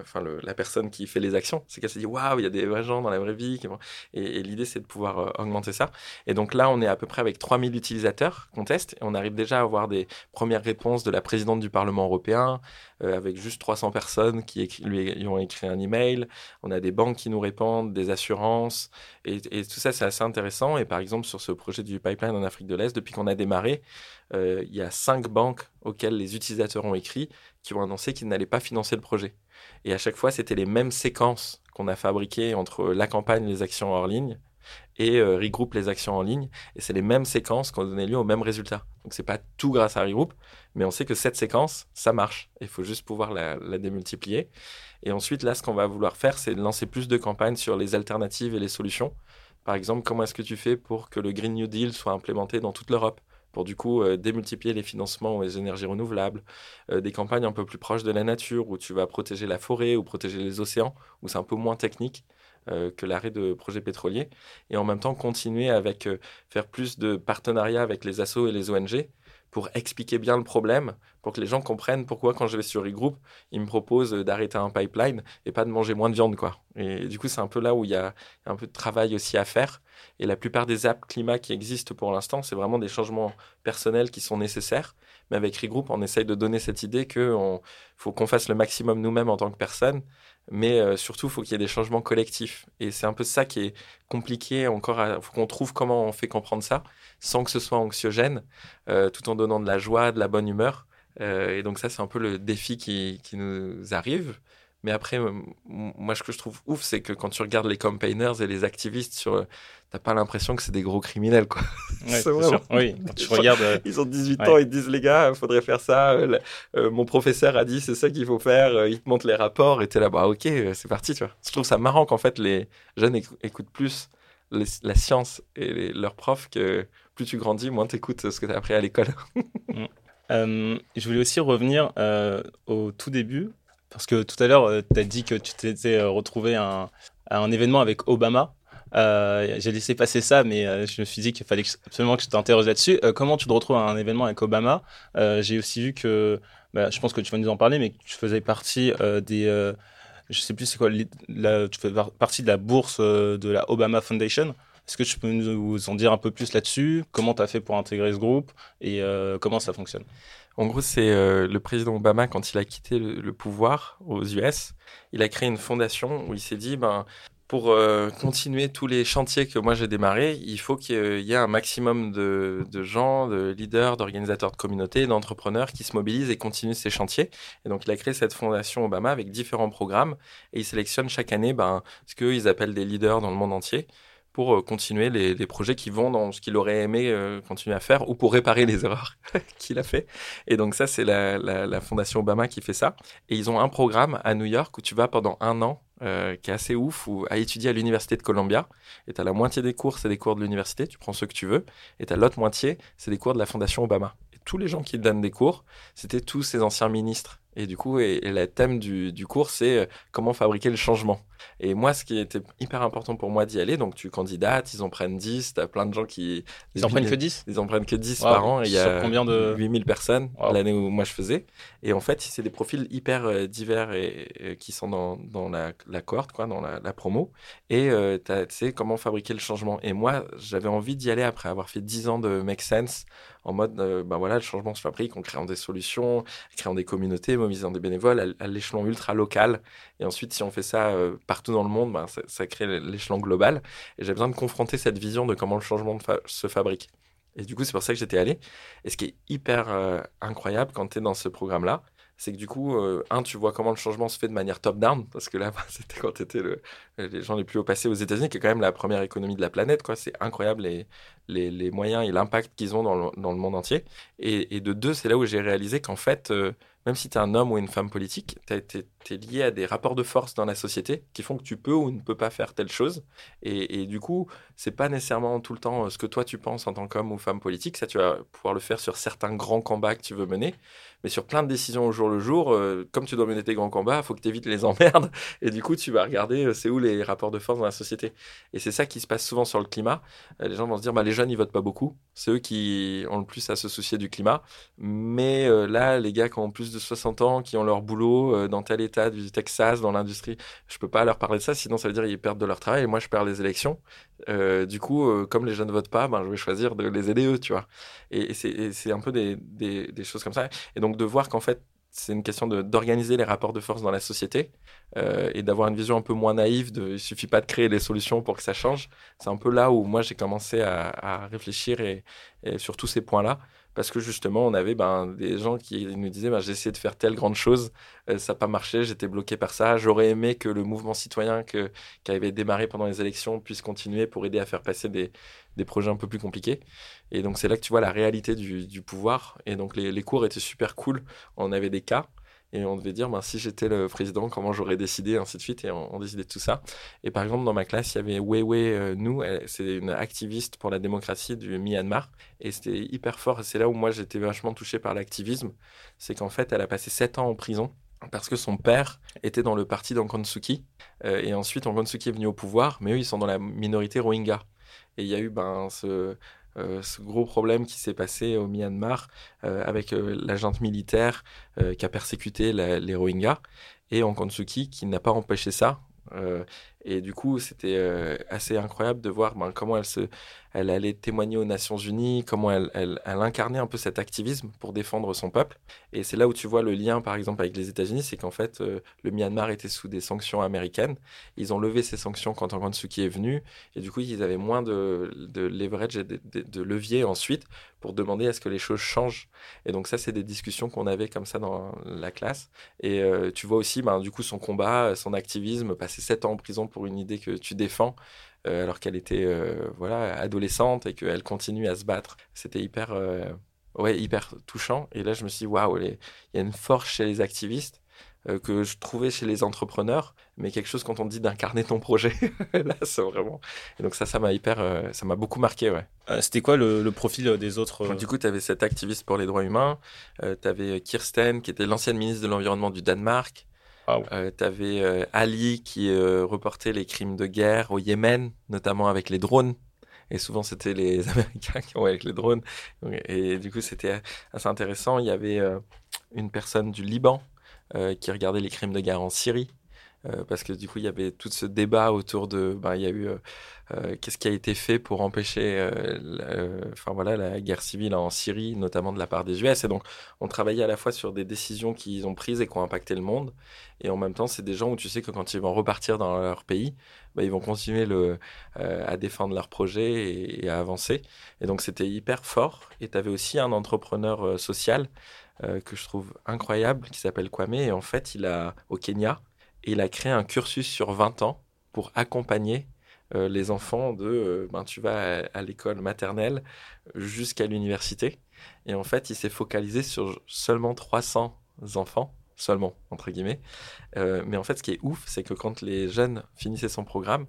Speaker 2: enfin, la personne qui fait les actions. C'est qu'elle se dit waouh, il y a des vrais gens dans la vraie vie. Et, l'idée, c'est de pouvoir euh, augmenter ça. Et donc là, on est à peu près avec 3000 utilisateurs qu'on teste. Et on arrive déjà à avoir des premières réponses de la présidente du Parlement européen, avec juste 300 personnes qui lui ont écrit un email on a des banques qui nous répondent, des assurances, et, tout ça, c'est assez intéressant. Et par exemple, sur ce projet du pipeline en Afrique de l'Est, depuis qu'on a démarré, euh, il y a cinq banques auxquelles les utilisateurs ont écrit qui ont annoncé qu'ils n'allaient pas financer le projet. Et à chaque fois, c'était les mêmes séquences qu'on a fabriquées entre la campagne, les actions hors ligne, et euh, regroupe les actions en ligne. Et c'est les mêmes séquences qui ont donné lieu aux mêmes résultats. Donc c'est pas tout grâce à regroupe, mais on sait que cette séquence, ça marche. Il faut juste pouvoir la, démultiplier. Et ensuite, là, ce qu'on va vouloir faire, c'est lancer plus de campagnes sur les alternatives et les solutions. Par exemple, comment est-ce que tu fais pour que le Green New Deal soit implémenté dans toute l'Europe? Pour du coup euh, démultiplier les financements aux énergies renouvelables, euh, des campagnes un peu plus proches de la nature où tu vas protéger la forêt ou protéger les océans, où c'est un peu moins technique. Euh, que l'arrêt de projets pétroliers, et en même temps continuer avec euh, faire plus de partenariats avec les assos et les ONG pour expliquer bien le problème, pour que les gens comprennent pourquoi quand je vais sur e-group, ils me proposent d'arrêter un pipeline et pas de manger moins de viande. Quoi. Et du coup, c'est un peu là où il y a un peu de travail aussi à faire. Et la plupart des apps climat qui existent pour l'instant, c'est vraiment des changements personnels qui sont nécessaires. Mais avec Regroup, on essaye de donner cette idée qu'il faut qu'on fasse le maximum nous-mêmes en tant que personne mais euh, surtout, il faut qu'il y ait des changements collectifs. Et c'est un peu ça qui est compliqué encore. Il faut qu'on trouve comment on fait comprendre ça sans que ce soit anxiogène, euh, tout en donnant de la joie, de la bonne humeur. Euh, et donc ça, c'est un peu le défi qui, qui nous arrive. Mais après, moi, ce que je trouve ouf, c'est que quand tu regardes les campaigners et les activistes sur t'as pas l'impression que c'est des gros criminels, quoi.
Speaker 1: Ouais, sûr. Oui, quand tu regardes. Euh,
Speaker 2: ils ont 18 ans, ils disent, les gars, il faudrait faire ça. Euh, euh, mon professeur a dit, c'est ça qu'il faut faire. il te montre les rapports et t'es là, bah, ok, c'est parti, tu vois. Je trouve ça marrant qu'en fait, les jeunes écoutent plus la science et leurs profs que plus tu grandis, moins t'écoutes ce que t'as appris à l'école.
Speaker 1: Mm. je voulais aussi revenir au tout début, parce que tout à l'heure, tu as dit que tu t'étais retrouvé à un événement avec Obama. Euh, j'ai laissé passer ça, mais euh, je me suis dit qu'il fallait absolument que je t'interroge là-dessus. Euh, comment tu te retrouves à un événement avec Obama? J'ai aussi vu que, bah, je pense que tu vas nous en parler, mais que tu faisais partie des, je sais plus c'est quoi, tu fais partie de la bourse de la Obama Foundation. Est-ce que tu peux nous en dire un peu plus là-dessus? Comment tu as fait pour intégrer ce groupe? Et comment ça fonctionne?
Speaker 2: En gros, c'est le président Obama, quand il a quitté le, le, pouvoir aux US, il a créé une fondation où il s'est dit, ben, pour euh, continuer tous les chantiers que moi j'ai démarrés, il faut qu'il y ait un maximum de, gens, de leaders, d'organisateurs de communautés, d'entrepreneurs qui se mobilisent et continuent ces chantiers. Et donc il a créé cette fondation Obama avec différents programmes et il sélectionne chaque année ben, ce qu'ils appellent des leaders dans le monde entier pour euh, continuer les, projets qui vont dans ce qu'il aurait aimé euh, continuer à faire ou pour réparer les erreurs qu'il a fait. Et donc ça, c'est la, la, Fondation Obama qui fait ça. Et ils ont un programme à New York où tu vas pendant un an euh, qui est assez ouf, où, à étudier à l'université de Columbia. Et tu as la moitié des cours, c'est des cours de l'université, tu prends ceux que tu veux. Et tu as l'autre moitié, c'est des cours de la Fondation Obama. Et tous les gens qui donnent des cours, c'était tous ces anciens ministres. Et du coup, et, le thème du, du cours, c'est comment fabriquer le changement. Et moi, ce qui était hyper important pour moi d'y aller, donc tu candidates, ils en prennent 10, tu as plein de gens qui...
Speaker 1: Ils en prennent que 10
Speaker 2: Ils en prennent que 10 par an. Et il y a
Speaker 1: combien de...
Speaker 2: 8000 personnes l'année où moi je faisais. Et en fait, c'est des profils hyper euh, divers et, qui sont dans, dans la, la, cohorte, quoi, dans la, promo. Et euh, tu sais comment fabriquer le changement. Et moi, j'avais envie d'y aller après avoir fait 10 ans de Make Sense en mode, euh, ben voilà, le changement se fabrique en créant des solutions, en créant des communautés, mobilisant des bénévoles à, l'échelon ultra local. Et ensuite, si on fait ça partout dans le monde, ben, ça, crée l'échelon global. Et j'ai besoin de confronter cette vision de comment le changement se fabrique. Et du coup, c'est pour ça que j'étais allé. Et ce qui est hyper euh, incroyable quand tu es dans ce programme-là, c'est que du coup, euh, un, tu vois comment le changement se fait de manière top-down, parce que là, c'était quand tu étais le, les gens les plus haut passés aux États-Unis, qui est quand même la première économie de la planète. C'est incroyable les, les, moyens et l'impact qu'ils ont dans le, dans le, monde entier. Et, de deux, c'est là où j'ai réalisé qu'en fait, euh, même si tu es un homme ou une femme politique, tu es, lié à des rapports de force dans la société qui font que tu peux ou ne peux pas faire telle chose. Et, et du coup, c'est pas nécessairement tout le temps euh, ce que toi tu penses en tant qu'homme ou femme politique. Ça, tu vas pouvoir le faire sur certains grands combats que tu veux mener. Mais sur plein de décisions au jour le jour, euh, comme tu dois mener tes grands combats, il faut que tu évites les emmerdes. Et du coup, tu vas regarder euh, c'est où les rapports de force dans la société. Et c'est ça qui se passe souvent sur le climat. les gens vont se dire, bah, les jeunes, ils votent pas beaucoup. C'est eux qui ont le plus à se soucier du climat. Mais là, les gars qui ont plus de 60 ans, qui ont leur boulot euh, dans tel état du Texas, dans l'industrie, je peux pas leur parler de ça, sinon ça veut dire qu'ils perdent de leur travail et moi je perds les élections. Euh, du coup, euh, comme les jeunes ne votent pas, ben, je vais choisir de les aider eux, tu vois. Et, c'est un peu des, choses comme ça. Et donc de voir qu'en fait, c'est une question d'organiser les rapports de force dans la société et d'avoir une vision un peu moins naïve de il suffit pas de créer des solutions pour que ça change. C'est un peu là où moi j'ai commencé à, réfléchir et, sur tous ces points-là parce que justement, on avait ben, des gens qui nous disaient ben, j'ai essayé de faire telle grande chose, euh, ça n'a pas marché, j'étais bloqué par ça. J'aurais aimé que le mouvement citoyen que, qui avait démarré pendant les élections puisse continuer pour aider à faire passer des, des projets un peu plus compliqués. Et donc, c'est là que tu vois la réalité du, du pouvoir. Et donc, les, les, cours étaient super cool. On avait des cas et on devait dire ben, si j'étais le président, comment j'aurais décidé, ainsi de suite, et on, décidait de tout ça. Et par exemple, dans ma classe, il y avait Weiwei euh, Nou, c'est une activiste pour la démocratie du Myanmar, et c'était hyper fort. C'est là où moi j'étais vachement touché par l'activisme, c'est qu'en fait, elle a passé sept ans en prison parce que son père était dans le parti San euh, et ensuite San est venu au pouvoir, mais eux, ils sont dans la minorité Rohingya. Et il y a eu ben, ce, ce gros problème qui s'est passé au Myanmar euh, avec euh, l'agent militaire qui a persécuté les Rohingyas et Aung San Suu Kyi qui n'a pas empêché ça. Et du coup, c'était euh, assez incroyable de voir ben, comment elle, allait témoigner aux Nations Unies, comment elle, incarnait un peu cet activisme pour défendre son peuple. Et c'est là où tu vois le lien, par exemple, avec les États-Unis, c'est qu'en fait, euh, le Myanmar était sous des sanctions américaines. Ils ont levé ces sanctions quand Aung San Suu est venu. Et du coup, ils avaient moins de, de leverage et de, levier ensuite pour demander à ce que les choses changent. Et donc ça, c'est des discussions qu'on avait comme ça dans la classe. Et euh, tu vois aussi, ben, du coup, son combat, son activisme, passer sept ans en prison une idée que tu défends, euh, alors qu'elle était euh, voilà adolescente et qu'elle continue à se battre. C'était hyper, euh, ouais, hyper touchant. Et là, je me suis dit, waouh, il y a une force chez les activistes que je trouvais chez les entrepreneurs, mais quelque chose quand on te dit d'incarner ton projet, là c'est vraiment. Et donc ça, ça m'a hyper, ça m'a beaucoup marqué, ouais.
Speaker 1: C'était quoi le, le, profil des autres
Speaker 2: Du coup, tu avais cet activiste pour les droits humains, tu avais Kirsten qui était l'ancienne ministre de l'environnement du Danemark.
Speaker 1: Wow.
Speaker 2: tu avais Ali qui reportait les crimes de guerre au Yémen, notamment avec les drones et souvent c'était les Américains qui ont avec les drones. Et du coup, c'était assez intéressant. Il y avait euh, une personne du Liban euh, qui regardait les crimes de guerre en Syrie. Euh, parce que du coup, il y avait tout ce débat autour de. Ben, il y a eu. Euh, qu'est-ce qui a été fait pour empêcher enfin, voilà, la guerre civile en Syrie, notamment de la part des US. Et donc, on travaillait à la fois sur des décisions qu'ils ont prises et qui ont impacté le monde. Et en même temps, c'est des gens où tu sais que quand ils vont repartir dans leur pays, ben, ils vont continuer à défendre leur projet et, à avancer. Et donc, c'était hyper fort. Et tu avais aussi un entrepreneur social euh, que je trouve incroyable, qui s'appelle Kwame. Et en fait, il a au Kenya, il a créé un cursus sur 20 ans pour accompagner euh, les enfants de, euh, ben, tu vas à, à l'école maternelle jusqu'à l'université. Et en fait, il s'est focalisé sur seulement 300 enfants, seulement, entre guillemets. Euh, mais en fait, ce qui est ouf, c'est que quand les jeunes finissaient son programme,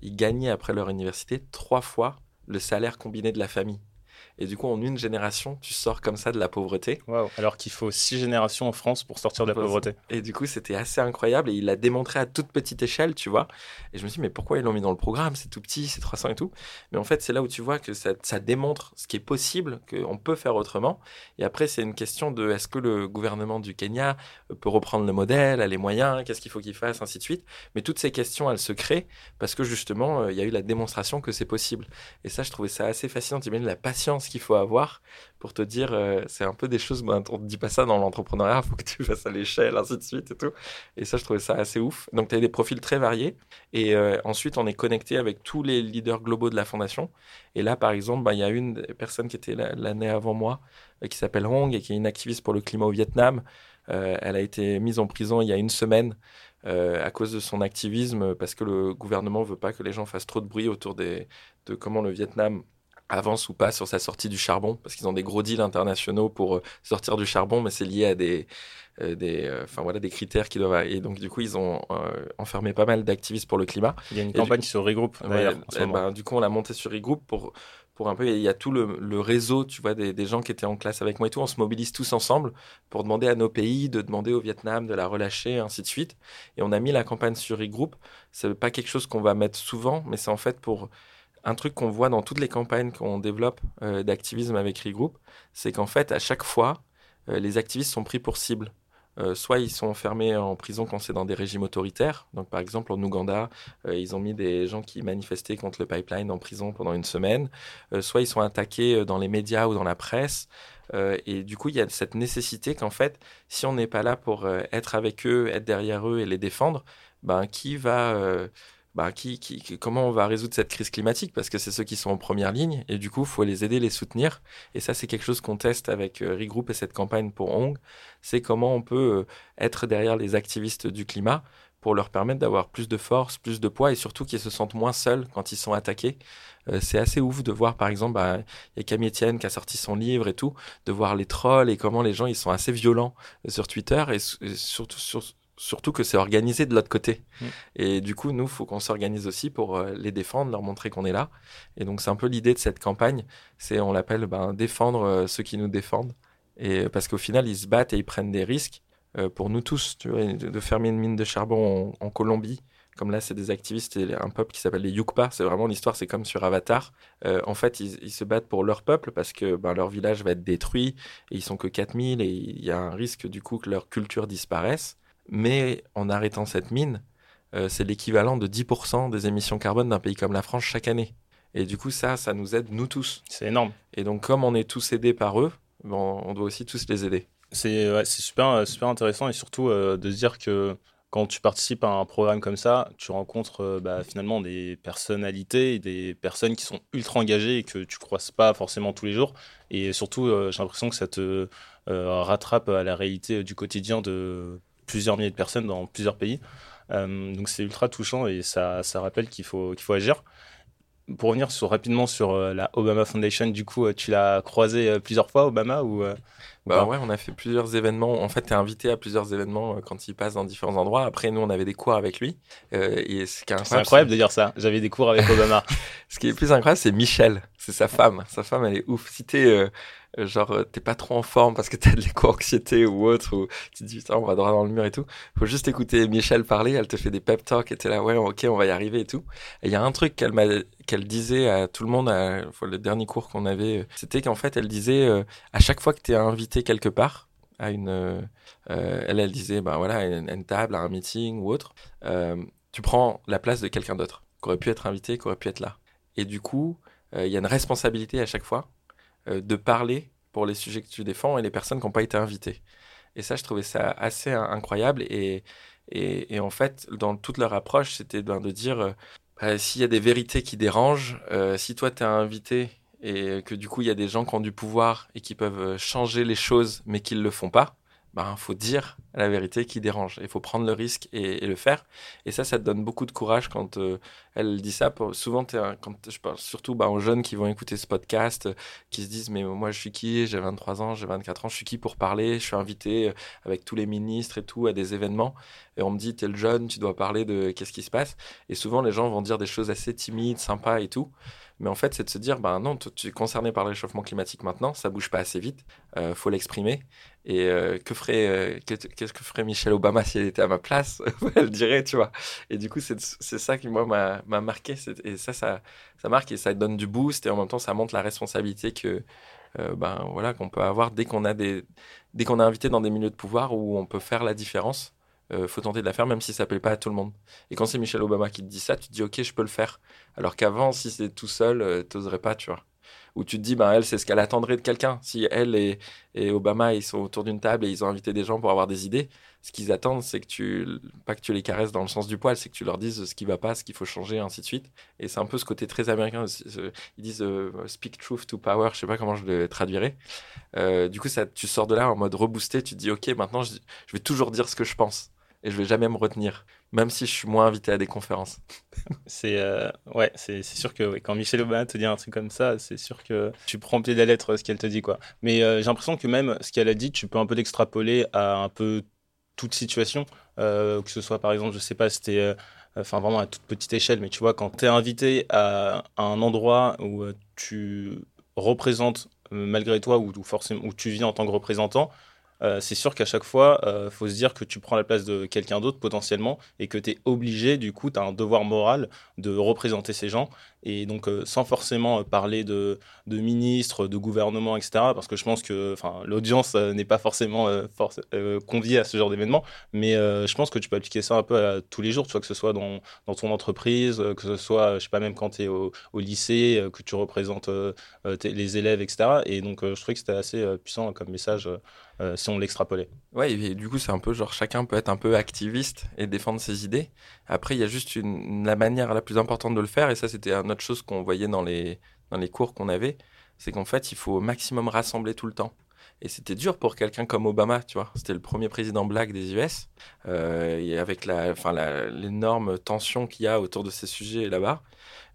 Speaker 2: ils gagnaient après leur université trois fois le salaire combiné de la famille. Et du coup, en une génération, tu sors comme ça de la pauvreté.
Speaker 1: Wow. Alors qu'il faut six générations en France pour sortir de la pauvreté.
Speaker 2: Et du coup, c'était assez incroyable. Et il l'a démontré à toute petite échelle, tu vois. Et je me suis dit, mais pourquoi ils l'ont mis dans le programme? C'est tout petit, c'est 300 et tout. Mais en fait, c'est là où tu vois que ça, ça démontre ce qui est possible, qu'on peut faire autrement. Et après, c'est une question de est-ce que le gouvernement du Kenya peut reprendre le modèle, a les moyens, qu'est-ce qu'il faut qu'il fasse, ainsi de suite. Mais toutes ces questions, elles se créent parce que justement, il y a eu la démonstration que c'est possible. Et ça, je trouvais ça assez fascinant. Tu la patience qu'il faut avoir pour te dire, euh, c'est un peu des choses, ben, on ne dit pas ça dans l'entrepreneuriat, il faut que tu fasses à l'échelle, ainsi de suite et tout. Et ça, je trouvais ça assez ouf. Donc, tu as des profils très variés. Et euh, ensuite, on est connecté avec tous les leaders globaux de la fondation. Et là, par exemple, ben, il y a une personne qui était l'année avant moi, euh, qui s'appelle Hong et qui est une activiste pour le climat au Vietnam. Elle a été mise en prison il y a une semaine. À cause de son activisme, parce que le gouvernement veut pas que les gens fassent trop de bruit autour de comment le Vietnam avance ou pas sur sa sortie du charbon, parce qu'ils ont des gros deals internationaux pour euh, sortir du charbon, mais c'est lié à des, euh, des, enfin voilà, des critères qui doivent. Et donc du coup, ils ont euh, enfermé pas mal d'activistes pour le climat.
Speaker 1: Il y a une campagne du... sur Regroup.
Speaker 2: Ouais, et ben, du coup, on l'a monté sur Regroup pour pour un peu. Il y a tout le, le réseau, tu vois, des, des, gens qui étaient en classe avec moi et tout. On se mobilise tous ensemble pour demander à nos pays, de demander au Vietnam de la relâcher, ainsi de suite. Et on a mis la campagne sur Regroup. C'est pas quelque chose qu'on va mettre souvent, mais c'est en fait pour un truc qu'on voit dans toutes les campagnes qu'on développe euh, d'activisme avec Regroup, c'est qu'en fait, à chaque fois, euh, les activistes sont pris pour cible. Euh, soit ils sont enfermés en prison quand c'est dans des régimes autoritaires. Donc, par exemple, en Ouganda, ils ont mis des gens qui manifestaient contre le pipeline en prison pendant une semaine. Soit ils sont attaqués dans les médias ou dans la presse. et du coup, il y a cette nécessité qu'en fait, si on n'est pas là pour être avec eux, être derrière eux et les défendre, ben, qui va bah, qui, qui, comment on va résoudre cette crise climatique? Parce que c'est ceux qui sont en première ligne et du coup, il faut les aider, les soutenir. Et ça, c'est quelque chose qu'on teste avec euh, Regroup et cette campagne pour Hong. C'est comment on peut euh, être derrière les activistes du climat pour leur permettre d'avoir plus de force, plus de poids et surtout qu'ils se sentent moins seuls quand ils sont attaqués. Euh, c'est assez ouf de voir, par exemple, bah, il y a Camille Etienne qui a sorti son livre et tout, de voir les trolls et comment les gens ils sont assez violents sur Twitter et, et surtout sur surtout que c'est organisé de l'autre côté. Mmh. Et du coup, nous, il faut qu'on s'organise aussi pour euh, les défendre, leur montrer qu'on est là. Et donc, c'est un peu l'idée de cette campagne. C'est, on l'appelle, ben, défendre euh, ceux qui nous défendent. Et parce qu'au final, ils se battent et ils prennent des risques euh, pour nous tous. Tu vois, de, de, fermer une mine de charbon en, en Colombie. Comme là, c'est des activistes et un peuple qui s'appelle les Yukpa. C'est vraiment l'histoire, c'est comme sur Avatar. Euh, en fait, ils, ils, se battent pour leur peuple parce que ben, leur village va être détruit et ils sont que 4000 et il y a un risque du coup que leur culture disparaisse. Mais en arrêtant cette mine, euh, c'est l'équivalent de 10% des émissions carbone d'un pays comme la France chaque année. Et du coup, ça, ça nous aide, nous tous.
Speaker 1: C'est énorme.
Speaker 2: Et donc, comme on est tous aidés par eux, bon, on doit aussi tous les aider.
Speaker 1: C'est ouais, super, super intéressant et surtout euh, de se dire que quand tu participes à un programme comme ça, tu rencontres euh, bah, finalement des personnalités, des personnes qui sont ultra engagées et que tu croises pas forcément tous les jours. Et surtout, j'ai l'impression que ça te rattrape à la réalité du quotidien de plusieurs milliers de personnes dans plusieurs pays. Euh, donc c'est ultra touchant et ça, ça rappelle qu'il faut, qu'il faut agir. Pour revenir sur, rapidement sur euh, la Obama Foundation, du coup, euh, tu l'as croisé plusieurs fois, Obama ou,
Speaker 2: bah ouais, on a fait plusieurs événements. En fait, tu es invité à plusieurs événements quand il passe dans différents endroits. Après, nous, on avait des cours avec lui.
Speaker 1: et c'est incroyable, de dire ça. J'avais des cours avec Obama.
Speaker 2: ce qui est plus incroyable, c'est Michel. C'est sa femme. Sa femme, elle est ouf. Si t'es genre euh, t'es pas trop en forme parce que t'as de l'éco-anxiété ou autre, ou tu te dis putain on va droit dans le mur et tout, faut juste écouter Michel parler, elle te fait des pep talks et t'es là ouais ok on va y arriver et tout. Et il y a un truc qu'elle qu'elle disait à tout le monde, à, le dernier cours qu'on avait, euh, c'était qu'en fait elle disait à chaque fois que t'es invité quelque part, à une, euh, elle elle disait ben voilà une, table, à un meeting ou autre, euh, tu prends la place de quelqu'un d'autre, qui aurait pu être invité, qui aurait pu être là. Et du coup, il y a une responsabilité à chaque fois euh, de parler pour les sujets que tu défends et les personnes qui n'ont pas été invitées. Et ça, je trouvais ça assez incroyable. Et, et, en fait, dans toute leur approche, c'était ben, de dire euh, bah, s'il y a des vérités qui dérangent, euh, si toi, tu es invité et que du coup, il y a des gens qui ont du pouvoir et qui peuvent changer les choses, mais qui ne le font pas, ben, faut dire la vérité qui dérange. Il faut prendre le risque et, le faire. Et ça, ça te donne beaucoup de courage quand euh, elle dit ça. souvent, quand je parle surtout ben, aux jeunes qui vont écouter ce podcast, euh, qui se disent, mais moi, je suis qui? J'ai 23 ans, j'ai 24 ans, je suis qui pour parler? Je suis invité euh, avec tous les ministres et tout à des événements. Et on me dit, t'es le jeune, tu dois parler de qu'est-ce qui se passe. Et souvent, les gens vont dire des choses assez timides, sympas et tout. Mais en fait, c'est de se dire, ben non, tu es concerné par le réchauffement climatique maintenant, ça bouge pas assez vite, euh, faut l'exprimer. Et euh, que ferait, euh, qu'est-ce que ferait Michelle Obama si elle était à ma place? Elle dirait, tu vois. Et du coup, c'est ça qui, moi, m'a marqué. Et ça, ça, marque et ça donne du boost. Et en même temps, ça montre la responsabilité que, euh, ben, voilà, qu'on peut avoir dès qu'on a des, dès qu'on est invité dans des milieux de pouvoir où on peut faire la différence. Euh, faut tenter de la faire même si ça plaît pas à tout le monde. Et quand c'est Michelle Obama qui te dit ça, tu te dis ok, je peux le faire. Alors qu'avant, si c'est tout seul, euh, t'oserais pas, tu vois. Ou tu te dis, ben elle, c'est ce qu'elle attendrait de quelqu'un. Si elle et, et, Obama, ils sont autour d'une table et ils ont invité des gens pour avoir des idées, ce qu'ils attendent, c'est que tu, pas que tu les caresses dans le sens du poil, c'est que tu leur dises ce qui va pas, ce qu'il faut changer, ainsi de suite. Et c'est un peu ce côté très américain. Ils disent euh, speak truth to power, je sais pas comment je le traduirais. du coup, ça, tu sors de là en mode reboosté, tu te dis, ok, maintenant, je vais toujours dire ce que je pense et je vais jamais me retenir, même si je suis moins invité à des conférences.
Speaker 1: c'est euh, ouais, c'est sûr que quand Michelle Obama te dit un truc comme ça, c'est sûr que tu prends pied de la lettre ce qu'elle te dit quoi. Mais euh, j'ai l'impression que même ce qu'elle a dit, tu peux un peu l'extrapoler à un peu toute situation, euh, que ce soit par exemple, je sais pas, c'était enfin vraiment à toute petite échelle, mais tu vois, quand tu es invité à, un endroit où tu représentes malgré toi forcément où tu vis en tant que représentant, euh, c'est sûr qu'à chaque fois, il euh, faut se dire que tu prends la place de quelqu'un d'autre potentiellement et que tu es obligé, du coup, tu as un devoir moral de représenter ces gens. Et donc, euh, sans forcément parler de, de ministres, de gouvernement, etc., parce que je pense que l'audience n'est pas forcément force, conviée à ce genre d'événement, mais je pense que tu peux appliquer ça un peu à tous les jours, que ce soit dans, dans ton entreprise, que ce soit, je sais pas, même quand tu es au, lycée, que tu représentes les élèves, etc. Et donc, je trouvais que c'était assez puissant comme message euh, si on l'extrapolait.
Speaker 2: Ouais, et du coup, c'est un peu genre chacun peut être un peu activiste et défendre ses idées. Après, il y a juste la manière la plus importante de le faire, et ça, c'était autre chose qu'on voyait dans les, dans les cours qu'on avait, c'est qu'en fait, il faut au maximum rassembler tout le temps. Et c'était dur pour quelqu'un comme Obama, tu vois. C'était le premier président black des US. Euh, et avec la, enfin, l'énorme tension qu'il y a autour de ces sujets là-bas,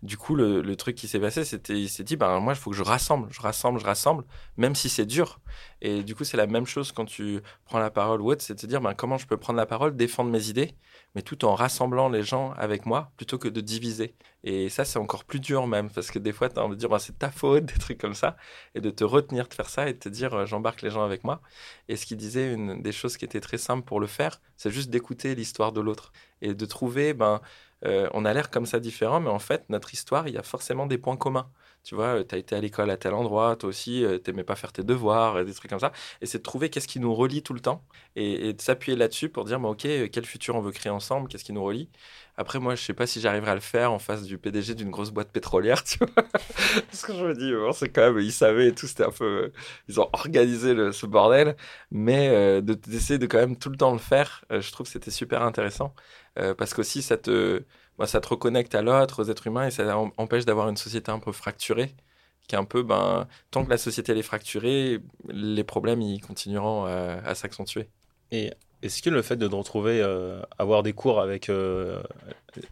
Speaker 2: du coup, le, truc qui s'est passé, c'était, il s'est dit, ben, moi, il faut que je rassemble, je rassemble, je rassemble, même si c'est dur. Et du coup, c'est la même chose quand tu prends la parole ou autre, c'est de te dire, ben, comment je peux prendre la parole, défendre mes idées, mais tout en rassemblant les gens avec moi, plutôt que de diviser. Et ça, c'est encore plus dur même, parce que des fois, tu as envie de dire, ben, c'est ta faute, des trucs comme ça, et de te retenir de faire ça et de te dire, euh, j'embarque les gens avec moi. Et ce qu'il disait, une des choses qui était très simple pour le faire, c'est juste d'écouter l'histoire de l'autre et de trouver, ben, euh, on a l'air comme ça différent, mais en fait, notre histoire, il y a forcément des points communs. Tu vois, tu as été à l'école à tel endroit, toi aussi, tu t'aimais pas faire tes devoirs, des trucs comme ça. Et c'est de trouver qu'est-ce qui nous relie tout le temps et, de s'appuyer là-dessus pour dire, bah, OK, quel futur on veut créer ensemble, qu'est-ce qui nous relie. Après, moi, je sais pas si j'arriverai à le faire en face du PDG d'une grosse boîte pétrolière, tu vois. Parce que je me dis, bon, c'est quand même, ils savaient et tout, c'était un peu. Ils ont organisé ce bordel. Mais euh, d'essayer de, quand même tout le temps le faire, euh, je trouve que c'était super intéressant. Euh, parce qu'aussi, ça te, bah, ça te reconnecte à l'autre, aux êtres humains, et ça empêche d'avoir une société un peu fracturée. Qui est un peu, ben, tant que la société est fracturée, les problèmes ils continueront à s'accentuer.
Speaker 1: Et est-ce que le fait de te retrouver, euh, avoir des cours avec euh,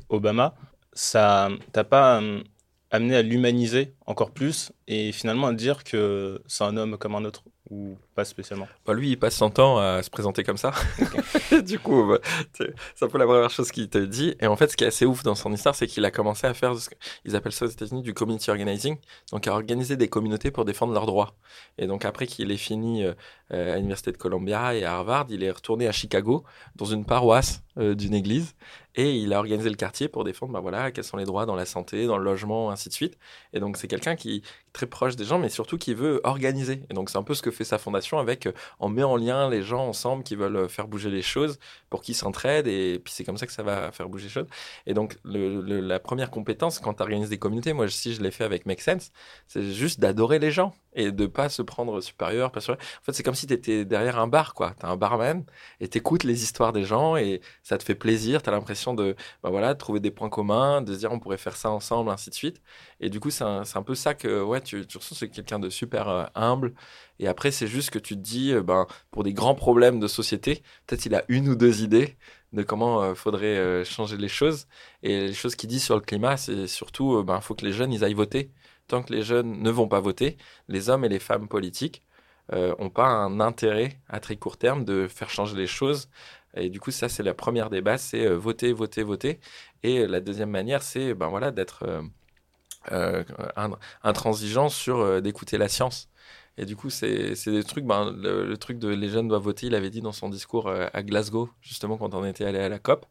Speaker 1: Obama, ça t'a pas euh, amené à l'humaniser encore plus et finalement à dire que c'est un homme comme un autre? Ou pas spécialement?
Speaker 2: Bah Lui, il passe son temps à se présenter comme ça. du coup, bah, c'est un peu la première chose qu'il te dit. Et en fait, ce qui est assez ouf dans son histoire, c'est qu'il a commencé à faire, ce ils appellent ça aux États-Unis du community organizing, donc à organiser des communautés pour défendre leurs droits. Et donc après qu'il ait fini euh, à l'Université de Columbia et à Harvard, il est retourné à Chicago dans une paroisse euh, d'une église et il a organisé le quartier pour défendre, bah voilà, quels sont les droits dans la santé, dans le logement, ainsi de suite. Et donc c'est quelqu'un qui est très proche des gens, mais surtout qui veut organiser. Et donc c'est un peu ce que fait sa fondation avec, euh, on met en lien les gens ensemble qui veulent euh, faire bouger les choses pour qu'ils s'entraident et puis c'est comme ça que ça va faire bouger les choses. Et donc la première compétence quand tu organises des communautés, moi si je l'ai fait avec Make Sense, c'est juste d'adorer les gens et de pas se prendre supérieur, pas En fait c'est comme si tu étais derrière un bar, quoi. Tu un barman et t'écoutes les histoires des gens et ça te fait plaisir, tu as l'impression de, bah voilà, trouver des points communs, de se dire on pourrait faire ça ensemble, ainsi de suite. Et du coup, c'est un, un, peu ça que ouais, tu, tu ressens, c'est quelqu'un de super euh, humble. Et après, c'est juste que tu te dis, euh, ben, pour des grands problèmes de société, peut-être il a une ou deux idées de comment euh, faudrait changer les choses. Et les choses qu'il dit sur le climat, c'est surtout, ben, faut que les jeunes, ils aillent voter. Tant que les jeunes ne vont pas voter, les hommes et les femmes politiques n'ont pas un intérêt à très court terme de faire changer les choses et du coup, ça, c'est la première bases, c'est euh, voter, voter, voter. Et la deuxième manière, c'est ben voilà, d'être euh, euh, intransigeant sur d'écouter la science. Et du coup, c'est des trucs, ben, le, truc de les jeunes doivent voter, il avait dit dans son discours à Glasgow, justement, quand on était allé à la COP.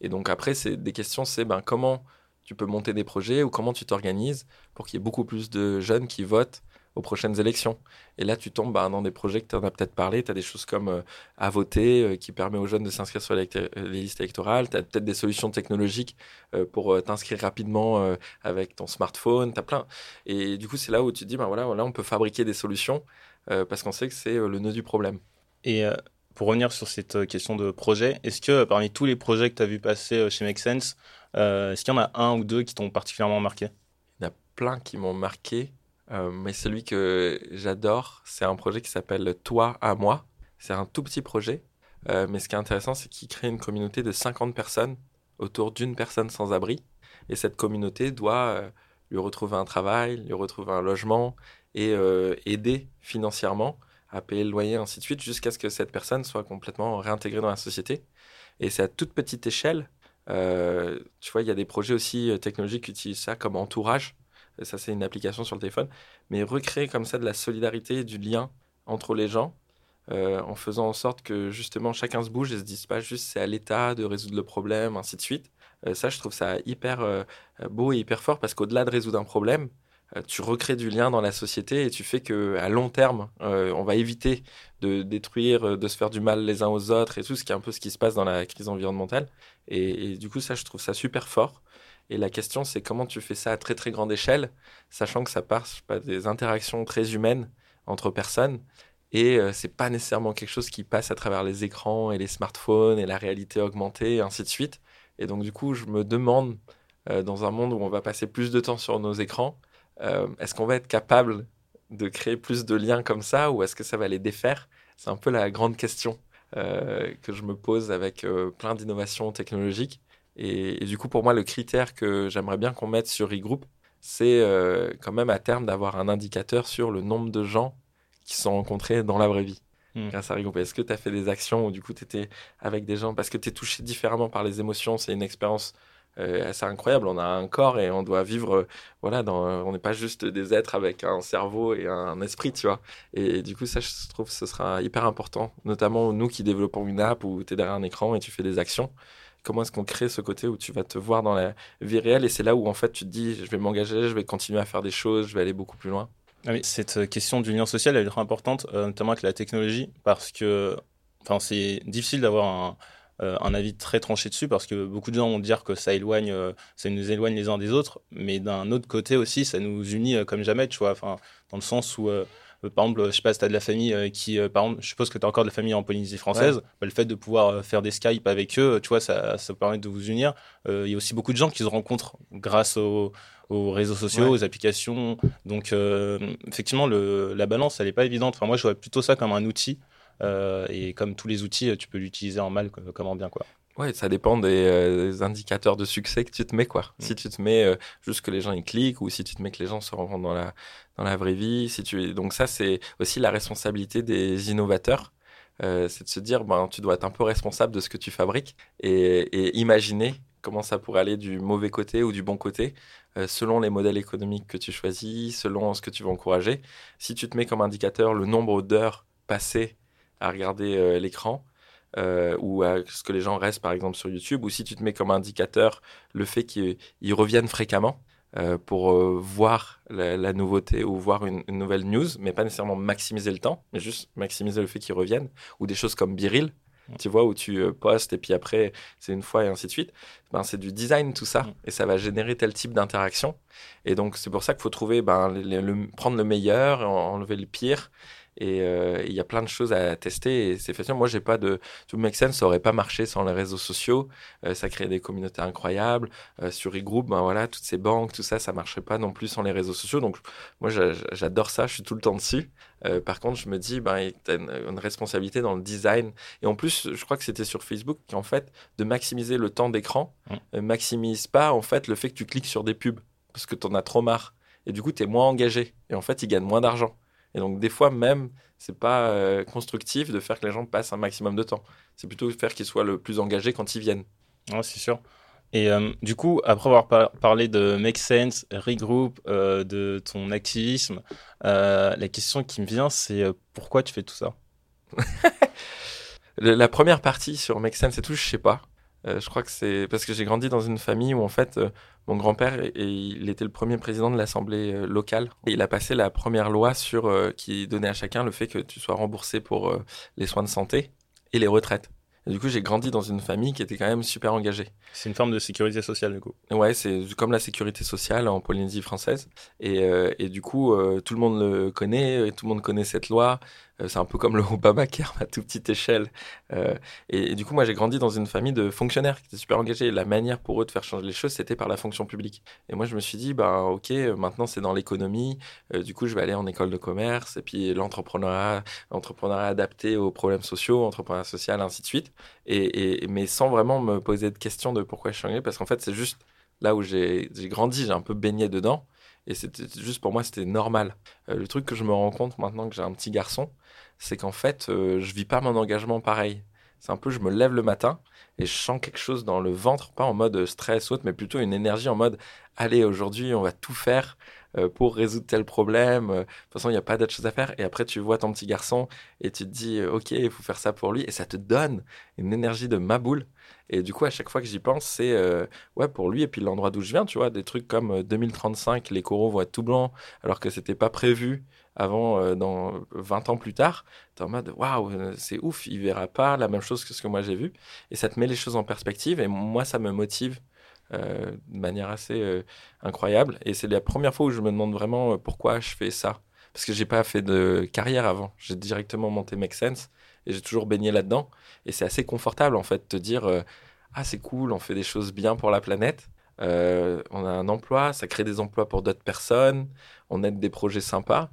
Speaker 2: Et donc après, c'est des questions, c'est ben, comment tu peux monter des projets ou comment tu t'organises pour qu'il y ait beaucoup plus de jeunes qui votent aux prochaines élections. Et là, tu tombes bah, dans des projets que tu en as peut-être parlé. Tu as des choses comme euh, à voter, euh, qui permet aux jeunes de s'inscrire sur les, listes électorales. Tu as peut-être des solutions technologiques euh, pour t'inscrire rapidement avec ton smartphone. Tu as plein. Et du coup, c'est là où tu te dis, bah, voilà, là, on peut fabriquer des solutions parce qu'on sait que c'est le nœud du problème.
Speaker 1: Et pour revenir sur cette question de projet, est-ce que parmi tous les projets que tu as vu passer chez Make Sense, est-ce qu'il y en a un ou deux qui t'ont particulièrement marqué?
Speaker 2: Il y en a plein qui m'ont marqué. Euh, mais celui que j'adore, c'est un projet qui s'appelle Toi à moi. C'est un tout petit projet, euh, mais ce qui est intéressant, c'est qu'il crée une communauté de 50 personnes autour d'une personne sans abri. Et cette communauté doit euh, lui retrouver un travail, lui retrouver un logement et aider financièrement à payer le loyer, ainsi de suite, jusqu'à ce que cette personne soit complètement réintégrée dans la société. Et c'est à toute petite échelle. tu vois, il y a des projets aussi technologiques qui utilisent ça comme entourage ça c'est une application sur le téléphone, mais recréer comme ça de la solidarité, du lien entre les gens, euh, en faisant en sorte que justement chacun se bouge et se dise pas juste c'est à l'État de résoudre le problème, ainsi de suite. Euh, ça, je trouve ça hyper euh, beau et hyper fort parce qu'au-delà de résoudre un problème, tu recrées du lien dans la société et tu fais que à long terme, on va éviter de détruire, de se faire du mal les uns aux autres et tout, ce qui est un peu ce qui se passe dans la crise environnementale. Et, du coup, ça, je trouve ça super fort. Et la question, c'est comment tu fais ça à très très grande échelle, sachant que ça passe pas des interactions très humaines entre personnes. Et euh, c'est pas nécessairement quelque chose qui passe à travers les écrans et les smartphones et la réalité augmentée, et ainsi de suite. Et donc, du coup, je me demande, euh, dans un monde où on va passer plus de temps sur nos écrans, euh, est-ce qu'on va être capable de créer plus de liens comme ça ou est-ce que ça va les défaire? C'est un peu la grande question que je me pose avec plein d'innovations technologiques. Et, du coup, pour moi, le critère que j'aimerais bien qu'on mette sur e-group, c'est euh, quand même à terme d'avoir un indicateur sur le nombre de gens qui sont rencontrés dans la vraie vie. Hmm. Grâce à. Est-ce que tu as fait des actions où du coup tu étais avec des gens parce que tu es touché différemment par les émotions C'est une expérience euh, assez incroyable. On a un corps et on doit vivre, euh, voilà, dans, on n'est pas juste des êtres avec un cerveau et un esprit, tu vois. Et, du coup, ça, je trouve ce sera hyper important, notamment nous qui développons une app où tu es derrière un écran et tu fais des actions comment est-ce qu'on crée ce côté où tu vas te voir dans la vie réelle? Et c'est là où en fait tu te dis je vais m'engager, je vais continuer à faire des choses, je vais aller beaucoup plus loin.
Speaker 1: Ah cette question du lien social elle est très importante, euh, notamment avec la technologie, parce que enfin, c'est difficile d'avoir un, euh, un, avis très tranché dessus, parce que beaucoup de gens vont dire que ça éloigne, euh, ça nous éloigne les uns des autres, mais d'un autre côté aussi, ça nous unit comme jamais, tu vois, enfin, dans le sens où euh, par exemple, je sais pas si as de la famille euh, qui, euh, par exemple, je suppose que tu as encore de la famille en Polynésie française, bah, le fait de pouvoir faire des Skype avec eux, tu vois, ça, ça permet de vous unir. Il y a aussi beaucoup de gens qui se rencontrent grâce aux, réseaux sociaux, aux applications. Donc, effectivement, le, la balance, elle n'est pas évidente. Enfin, moi, je vois plutôt ça comme un outil. Et comme tous les outils, tu peux l'utiliser en mal comme en bien, quoi.
Speaker 2: Ouais, ça dépend des, indicateurs de succès que tu te mets, quoi. Mm. Si tu te mets juste que les gens y cliquent ou si tu te mets que les gens se rencontrent dans la, dans la vraie vie. Si tu... Donc ça, c'est aussi la responsabilité des innovateurs. Euh, c'est de se dire, ben, tu dois être un peu responsable de ce que tu fabriques et, et imaginer comment ça pourrait aller du mauvais côté ou du bon côté, euh, selon les modèles économiques que tu choisis, selon ce que tu veux encourager. Si tu te mets comme indicateur le nombre d'heures passées à regarder euh, l'écran, euh, ou à ce que les gens restent par exemple sur YouTube, ou si tu te mets comme indicateur le fait qu'ils reviennent fréquemment, euh, pour euh, voir la, nouveauté ou voir une, nouvelle news, mais pas nécessairement maximiser le temps, mais juste maximiser le fait qu'ils reviennent, ou des choses comme Biril, tu vois, où tu postes et puis après c'est une fois et ainsi de suite. Ben, c'est du design tout ça, et ça va générer tel type d'interaction. Et donc c'est pour ça qu'il faut trouver, ben, le, prendre le meilleur, enlever le pire, et euh, il y a plein de choses à tester et c'est facile. Moi, j'ai pas de. Tout Make Sense, ça aurait pas marché sans les réseaux sociaux. Euh, ça crée des communautés incroyables. Euh, sur e-group, ben voilà, toutes ces banques, tout ça, ça marcherait pas non plus sans les réseaux sociaux. Donc, moi, j'adore ça. Je suis tout le temps dessus. par contre, je me dis, ben, a une, responsabilité dans le design. Et en plus, je crois que c'était sur Facebook qu'en fait, de maximiser le temps d'écran, mmh. maximise pas en fait le fait que tu cliques sur des pubs parce que tu en as trop marre. Et du coup, tu es moins engagé. Et en fait, ils gagnent moins d'argent. Et donc, des fois, même, c'est pas euh, constructif de faire que les gens passent un maximum de temps. C'est plutôt faire qu'ils soient le plus engagés quand ils viennent.
Speaker 1: Ouais, c'est sûr. Et euh, du coup, après avoir parlé de Make Sense, Regroup, euh, de ton activisme, la question qui me vient, c'est pourquoi tu fais tout ça?
Speaker 2: La première partie sur Make Sense et tout, je sais pas. je crois que c'est parce que j'ai grandi dans une famille où en fait mon grand-père, il était le premier président de l'Assemblée euh, locale. Et il a passé la première loi sur euh, qui donnait à chacun le fait que tu sois remboursé pour euh, les soins de santé et les retraites. Et du coup, j'ai grandi dans une famille qui était quand même super engagée.
Speaker 1: C'est une forme de sécurité sociale, du coup.
Speaker 2: Ouais, c'est comme la sécurité sociale en Polynésie française. Et, et du coup, tout le monde le connaît, et tout le monde connaît cette loi. Euh, c'est un peu comme le Obamacare à toute petite échelle. Euh, et, du coup, moi, j'ai grandi dans une famille de fonctionnaires qui étaient super engagés. la manière pour eux de faire changer les choses, c'était par la fonction publique. Et moi, je me suis dit, bah, ok, maintenant c'est dans l'économie. Euh, du coup, je vais aller en école de commerce. Et puis l'entrepreneuriat, l'entrepreneuriat adapté aux problèmes sociaux, entrepreneuriat social, ainsi de suite. Et, mais sans vraiment me poser de questions de pourquoi je suis parce qu'en fait, c'est juste là où j'ai grandi, j'ai un peu baigné dedans. Et c'était juste pour moi, c'était normal. le truc que je me rends compte maintenant que j'ai un petit garçon, c'est qu'en fait, euh, je vis pas mon engagement pareil. C'est un peu, je me lève le matin et je sens quelque chose dans le ventre, pas en mode stress ou autre, mais plutôt une énergie en mode, allez, aujourd'hui, on va tout faire euh, pour résoudre tel problème. Euh, de toute façon, il n'y a pas d'autre chose à faire. Et après, tu vois ton petit garçon et tu te dis, ok, il faut faire ça pour lui. Et ça te donne une énergie de ma boule. Et du coup, à chaque fois que j'y pense, c'est ouais pour lui et puis l'endroit d'où je viens, tu vois, des trucs comme 2035, les coraux vont être tout blancs alors que c'était pas prévu avant, euh, dans 20 ans plus tard, tu es en mode waouh, euh, c'est ouf, il verra pas la même chose que ce que moi j'ai vu. Et ça te met les choses en perspective. Et moi, ça me motive euh, de manière assez incroyable. Et c'est la première fois où je me demande vraiment pourquoi je fais ça. Parce que j'ai pas fait de carrière avant. J'ai directement monté Make Sense et j'ai toujours baigné là-dedans. Et c'est assez confortable en fait de te dire ah c'est cool, on fait des choses bien pour la planète. on a un emploi, ça crée des emplois pour d'autres personnes, on aide des projets sympas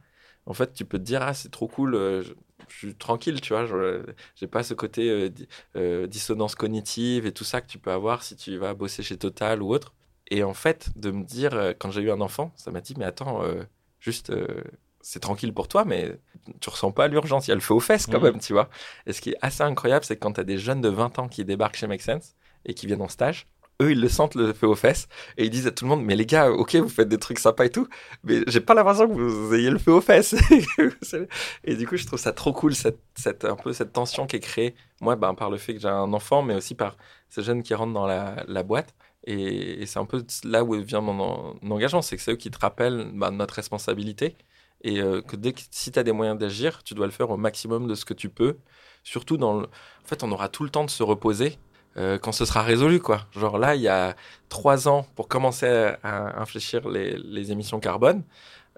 Speaker 2: en fait, tu peux te dire, ah, c'est trop cool, euh, je, suis tranquille, tu vois, je j'ai pas ce côté euh, euh, dissonance cognitive et tout ça que tu peux avoir si tu vas bosser chez Total ou autre. Et en fait, de me dire, quand j'ai eu un enfant, ça m'a dit, mais attends, juste, c'est tranquille pour toi, mais tu ressens pas l'urgence, il y a le feu aux fesses quand mmh. même, tu vois. Et ce qui est assez incroyable, c'est que quand tu as des jeunes de 20 ans qui débarquent chez Make Sense et qui viennent en stage, eux, ils le sentent le feu aux fesses et ils disent à tout le monde Mais les gars, ok, vous faites des trucs sympas et tout, mais j'ai pas l'impression que vous ayez le feu aux fesses. et du coup, je trouve ça trop cool, cette, cette, un peu cette tension qui est créée, moi, ben, par le fait que j'ai un enfant, mais aussi par ces jeunes qui rentrent dans la, boîte. Et, c'est un peu là où vient mon, engagement c'est que c'est eux qui te rappellent ben, notre responsabilité et euh, que dès que si tu as des moyens d'agir, tu dois le faire au maximum de ce que tu peux. Surtout dans le... En fait, on aura tout le temps de se reposer euh, quand ce sera résolu, quoi. Genre là, il y a trois ans pour commencer à, infléchir les, les, émissions carbone.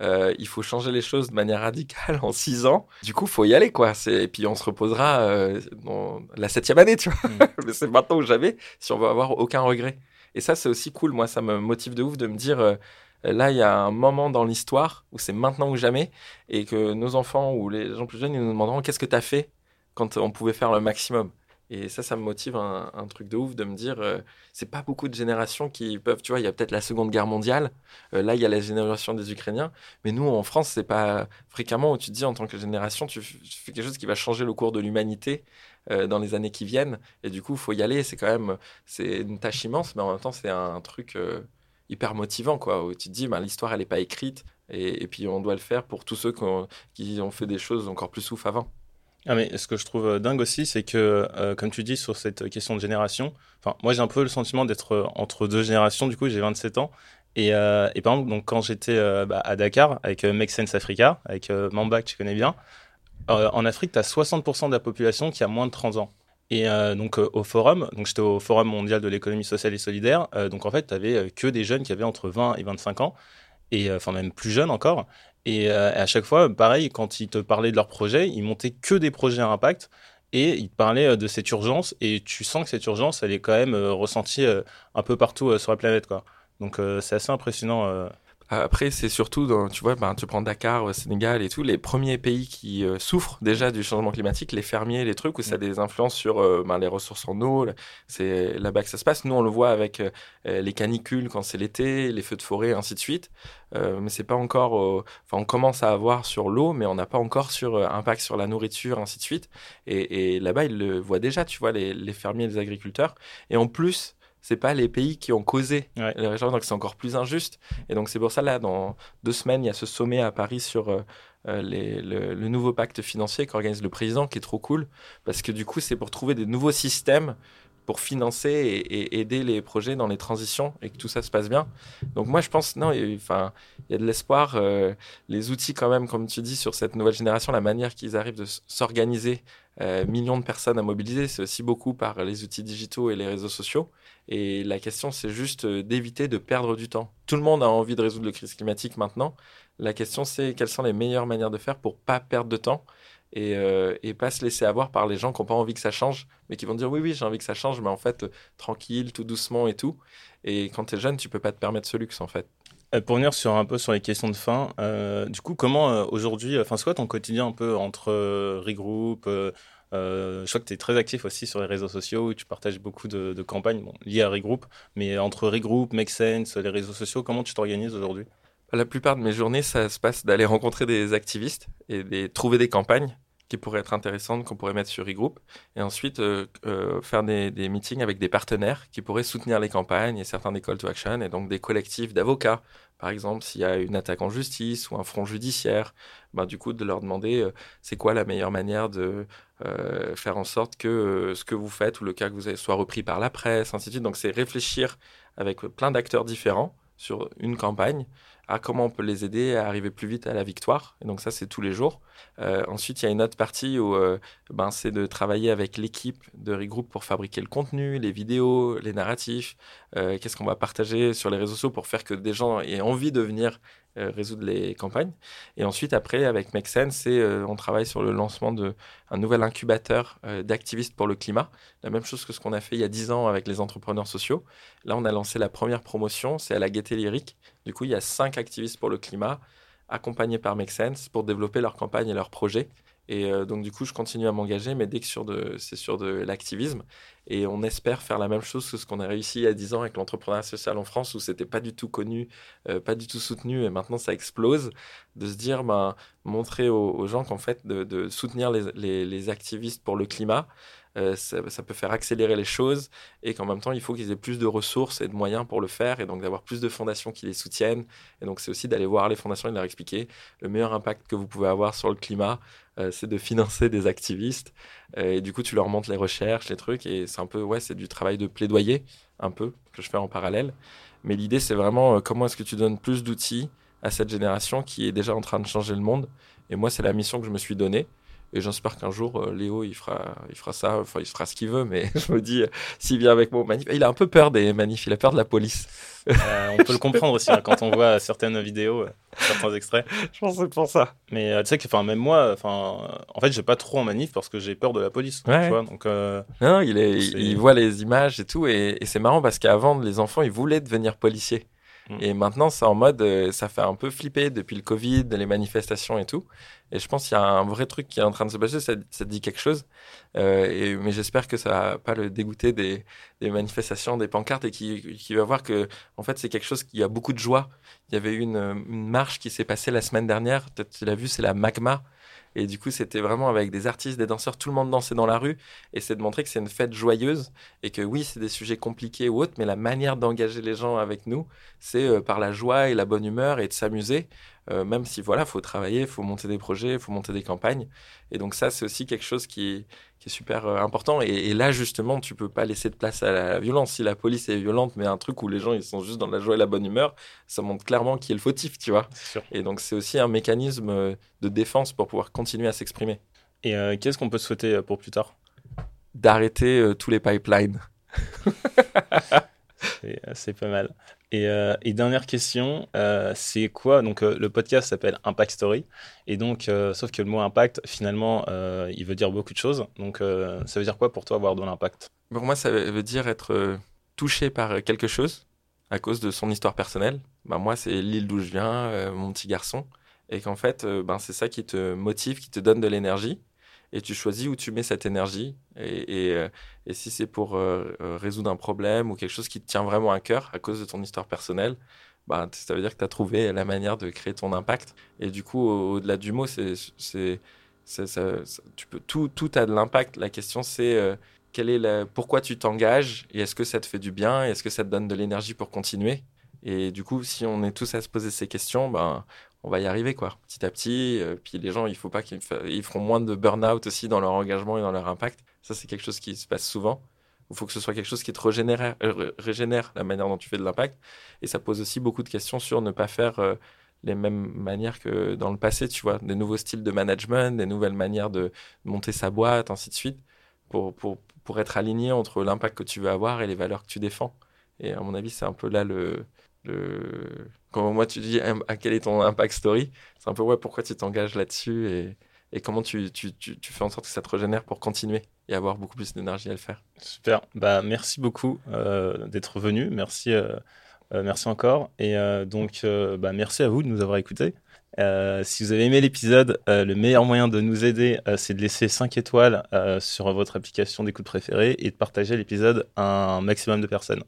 Speaker 2: Euh, il faut changer les choses de manière radicale en six ans. Du coup, faut y aller, quoi. Et puis on se reposera euh, dans la septième année, tu vois. Mm. Mais c'est maintenant ou jamais, si on veut avoir aucun regret. Et ça, c'est aussi cool. Moi, ça me motive de ouf de me dire, là, il y a un moment dans l'histoire où c'est maintenant ou jamais, et que nos enfants ou les gens plus jeunes, ils nous demanderont qu'est-ce que tu as fait quand on pouvait faire le maximum? Et ça, ça me motive un, truc de ouf de me dire, euh, c'est pas beaucoup de générations qui peuvent, tu vois, il y a peut-être la Seconde Guerre mondiale, euh, là il y a la génération des Ukrainiens, mais nous en France, c'est pas fréquemment où tu te dis en tant que génération, tu, fais quelque chose qui va changer le cours de l'humanité euh, dans les années qui viennent, et du coup, il faut y aller, c'est quand même, c'est une tâche immense, mais en même temps, c'est un, truc hyper motivant, quoi, où tu te dis, ben, l'histoire, elle n'est pas écrite, et, puis on doit le faire pour tous ceux qui ont fait des choses encore plus ouf avant.
Speaker 1: Ah mais ce que je trouve euh, dingue aussi, c'est que, euh, comme tu dis, sur cette question de génération, moi j'ai un peu le sentiment d'être euh, entre deux générations, du coup j'ai 27 ans, et, et par exemple, donc, quand j'étais bah, à Dakar avec Make Sense Africa, avec Mamba que tu connais bien, en Afrique, tu as 60% de la population qui a moins de 30 ans. Et donc au forum, j'étais au forum mondial de l'économie sociale et solidaire, donc en fait, tu avais que des jeunes qui avaient entre 20 et 25 ans, et enfin même plus jeunes encore. Euh, et à chaque fois, pareil, quand ils te parlaient de leur projet, ils montaient que des projets à impact et ils te parlaient euh, de cette urgence. Et tu sens que cette urgence, elle est quand même euh, ressentie un peu partout sur la planète. Quoi. Donc c'est assez impressionnant.
Speaker 2: Après, c'est surtout, dans, tu vois, ben, tu prends Dakar, euh, Sénégal et tout, les premiers pays qui euh, souffrent déjà du changement climatique, les fermiers, les trucs où ça a mm. des influences sur euh, ben, les ressources en eau. C'est là-bas que ça se passe. Nous, on le voit avec les canicules quand c'est l'été, les feux de forêt, ainsi de suite. mais c'est pas encore. Enfin, on commence à avoir sur l'eau, mais on n'a pas encore sur impact sur la nourriture, ainsi de suite. Et, et là-bas, ils le voient déjà, tu vois, les, les fermiers, les agriculteurs. Et en plus, c'est pas les pays qui ont causé les réchauffement, donc c'est encore plus injuste. Et donc c'est pour ça là, dans deux semaines, il y a ce sommet à Paris sur euh, euh, le, nouveau pacte financier qu'organise le président, qui est trop cool, parce que du coup c'est pour trouver des nouveaux systèmes pour financer et, aider les projets dans les transitions et que tout ça se passe bien. Donc moi je pense non, enfin il y a de l'espoir. Euh, les outils quand même, comme tu dis, sur cette nouvelle génération, la manière qu'ils arrivent de s'organiser, millions de personnes à mobiliser, c'est aussi beaucoup par les outils digitaux et les réseaux sociaux. Et la question, c'est juste euh, d'éviter de perdre du temps. Tout le monde a envie de résoudre la crise climatique maintenant. La question, c'est quelles sont les meilleures manières de faire pour pas perdre de temps et, euh, pas se laisser avoir par les gens qui n'ont pas envie que ça change, mais qui vont dire oui, oui, j'ai envie que ça change, mais en fait, euh, tranquille, tout doucement et tout. Et quand tu es jeune, tu peux pas te permettre ce luxe, en fait.
Speaker 1: Pour venir sur un peu sur les questions de fin, du coup, comment aujourd'hui, enfin, ton quotidien un peu entre regroupe, euh, je crois que tu es très actif aussi sur les réseaux sociaux où tu partages beaucoup de, campagnes liées à Regroup. Mais entre Regroup, Make Sense, les réseaux sociaux, comment tu t'organises aujourd'hui?
Speaker 2: La plupart de mes journées, ça se passe d'aller rencontrer des activistes et de trouver des campagnes qui pourraient être intéressantes, qu'on pourrait mettre sur Regroup. Et ensuite, euh, euh, faire des, des, meetings avec des partenaires qui pourraient soutenir les campagnes et certains des call to action et donc des collectifs d'avocats par exemple, s'il y a une attaque en justice ou un front judiciaire, ben, du coup, de leur demander c'est quoi la meilleure manière de euh, faire en sorte que euh, ce que vous faites ou le cas que vous avez soit repris par la presse, ainsi de suite. Donc, c'est réfléchir avec plein d'acteurs différents sur une campagne à comment on peut les aider à arriver plus vite à la victoire. Et donc ça, c'est tous les jours. Euh, ensuite, il y a une autre partie où euh, ben, c'est de travailler avec l'équipe de Regroup pour fabriquer le contenu, les vidéos, les narratifs, euh, qu'est-ce qu'on va partager sur les réseaux sociaux pour faire que des gens aient envie de venir résoudre les campagnes. Et ensuite, après, avec Make Sense, on travaille sur le lancement d'un nouvel incubateur d'activistes pour le climat. La même chose que ce qu'on a fait il y a 10 ans avec les entrepreneurs sociaux. Là, on a lancé la première promotion, c'est à la Gaieté Lyrique. Du coup, il y a cinq activistes pour le climat accompagnés par Make Sense pour développer leur campagne et leurs projets. Et euh, donc, du coup, je continue à m'engager, mais dès que c'est sur de l'activisme. Et on espère faire la même chose que ce qu'on a réussi il y a 10 ans avec l'entrepreneuriat social en France, où c'était pas du tout connu, euh, pas du tout soutenu, et maintenant ça explose. De se dire, ben, montrer aux, gens qu'en fait, de, soutenir les, activistes pour le climat, euh, ça, peut faire accélérer les choses et qu'en même temps, il faut qu'ils aient plus de ressources et de moyens pour le faire et donc d'avoir plus de fondations qui les soutiennent. Et donc, c'est aussi d'aller voir les fondations et de leur expliquer le meilleur impact que vous pouvez avoir sur le climat, euh, c'est de financer des activistes. Euh, et du coup, tu leur montres les recherches, les trucs et c'est un peu, ouais, c'est du travail de plaidoyer, un peu, que je fais en parallèle. Mais l'idée, c'est vraiment comment est-ce que tu donnes plus d'outils à cette génération qui est déjà en train de changer le monde. Et moi, c'est la mission que je me suis donnée. Et j'espère qu'un jour, euh, Léo, il fera, il fera ça. Enfin, il fera ce qu'il veut, mais je me dis, euh, s'il vient avec moi au manif, il a un peu peur des manifs, il a peur de la police.
Speaker 1: Euh, on peut le comprendre aussi hein, quand on voit certaines vidéos, certains extraits.
Speaker 2: Je pense que c'est pour ça.
Speaker 1: Mais tu sais que, même moi, en fait, j'ai pas trop en manif parce que j'ai peur de la police.
Speaker 2: Ouais.
Speaker 1: Tu vois, donc.
Speaker 2: non, il est, il voit les images et tout, et, et c'est marrant parce qu'avant, les enfants, ils voulaient devenir policiers. Et maintenant, c'est en mode, euh, ça fait un peu flipper depuis le Covid, les manifestations et tout. Et je pense qu'il y a un vrai truc qui est en train de se passer, ça, dit quelque chose. Euh, mais j'espère que ça va pas le dégoûter des, manifestations, des pancartes et qui, qui va voir que, en fait, c'est quelque chose qui a beaucoup de joie. Il y avait une, une marche qui s'est passée la semaine dernière, peut-être tu l'as vu, c'est la Magma. Et du coup, c'était vraiment avec des artistes, des danseurs, tout le monde dansait dans la rue. Et c'est de montrer que c'est une fête joyeuse et que oui, c'est des sujets compliqués ou autres, mais la manière d'engager les gens avec nous, c'est euh, par la joie et la bonne humeur et de s'amuser. Euh, même si voilà, faut travailler, faut monter des projets, faut monter des campagnes. Et donc ça, c'est aussi quelque chose qui, qui est super euh, important. Et, et, là, justement, tu peux pas laisser de place à la violence. Si la police est violente, mais un truc où les gens ils sont juste dans la joie et la bonne humeur, ça montre clairement qui est le fautif, tu vois. Et donc c'est aussi un mécanisme euh, de défense pour pouvoir continuer à s'exprimer.
Speaker 1: Et euh, qu'est-ce qu'on peut souhaiter pour plus tard?
Speaker 2: D'arrêter tous les pipelines.
Speaker 1: c'est pas mal. Et, euh, dernière question, euh, c'est quoi Donc euh, le podcast s'appelle Impact Story, et donc sauf que le mot impact finalement, il veut dire beaucoup de choses. Donc ça veut dire quoi pour toi avoir de l'impact?
Speaker 2: Pour moi, ça veut dire être touché par quelque chose à cause de son histoire personnelle. Ben, moi, c'est l'île d'où je viens, mon petit garçon, et qu'en fait, ben, c'est ça qui te motive, qui te donne de l'énergie et tu choisis où tu mets cette énergie. Et, euh, si c'est pour euh, euh, résoudre un problème ou quelque chose qui te tient vraiment à cœur à cause de ton histoire personnelle, bah, ça veut dire que tu as trouvé la manière de créer ton impact. Et du coup, au-delà du mot, c'est, tu peux, tout, tout a de l'impact. La question, c'est pourquoi tu t'engages et est-ce que ça te fait du bien et est-ce que ça te donne de l'énergie pour continuer? Et du coup, si on est tous à se poser ces questions, ben, on va y arriver quoi, petit à petit. Euh, puis les gens, il faut pas qu'ils ils feront moins de burn-out aussi dans leur engagement et dans leur impact. Ça, c'est quelque chose qui se passe souvent. Il faut que ce soit quelque chose qui te régénère, euh, régénère la manière dont tu fais de l'impact. Et ça pose aussi beaucoup de questions sur ne pas faire euh, les mêmes manières que dans le passé, tu vois, des nouveaux styles de management, des nouvelles manières de monter sa boîte, ainsi de suite, pour, pour, pour être aligné entre l'impact que tu veux avoir et les valeurs que tu défends. Et à mon avis, c'est un peu là le, le... Quand moi tu dis à quel est ton impact story, c'est un peu ouais, pourquoi tu t'engages là-dessus et, comment tu, fais en sorte que ça te régénère pour continuer et avoir beaucoup plus d'énergie à le faire.
Speaker 1: Super, bah, merci beaucoup euh, d'être venu, merci, euh, euh, merci encore et donc bah, merci à vous de nous avoir écoutés. Si vous avez aimé l'épisode, le meilleur moyen de nous aider, c'est de laisser 5 étoiles sur votre application d'écoute préférée et de partager l'épisode à un maximum de personnes.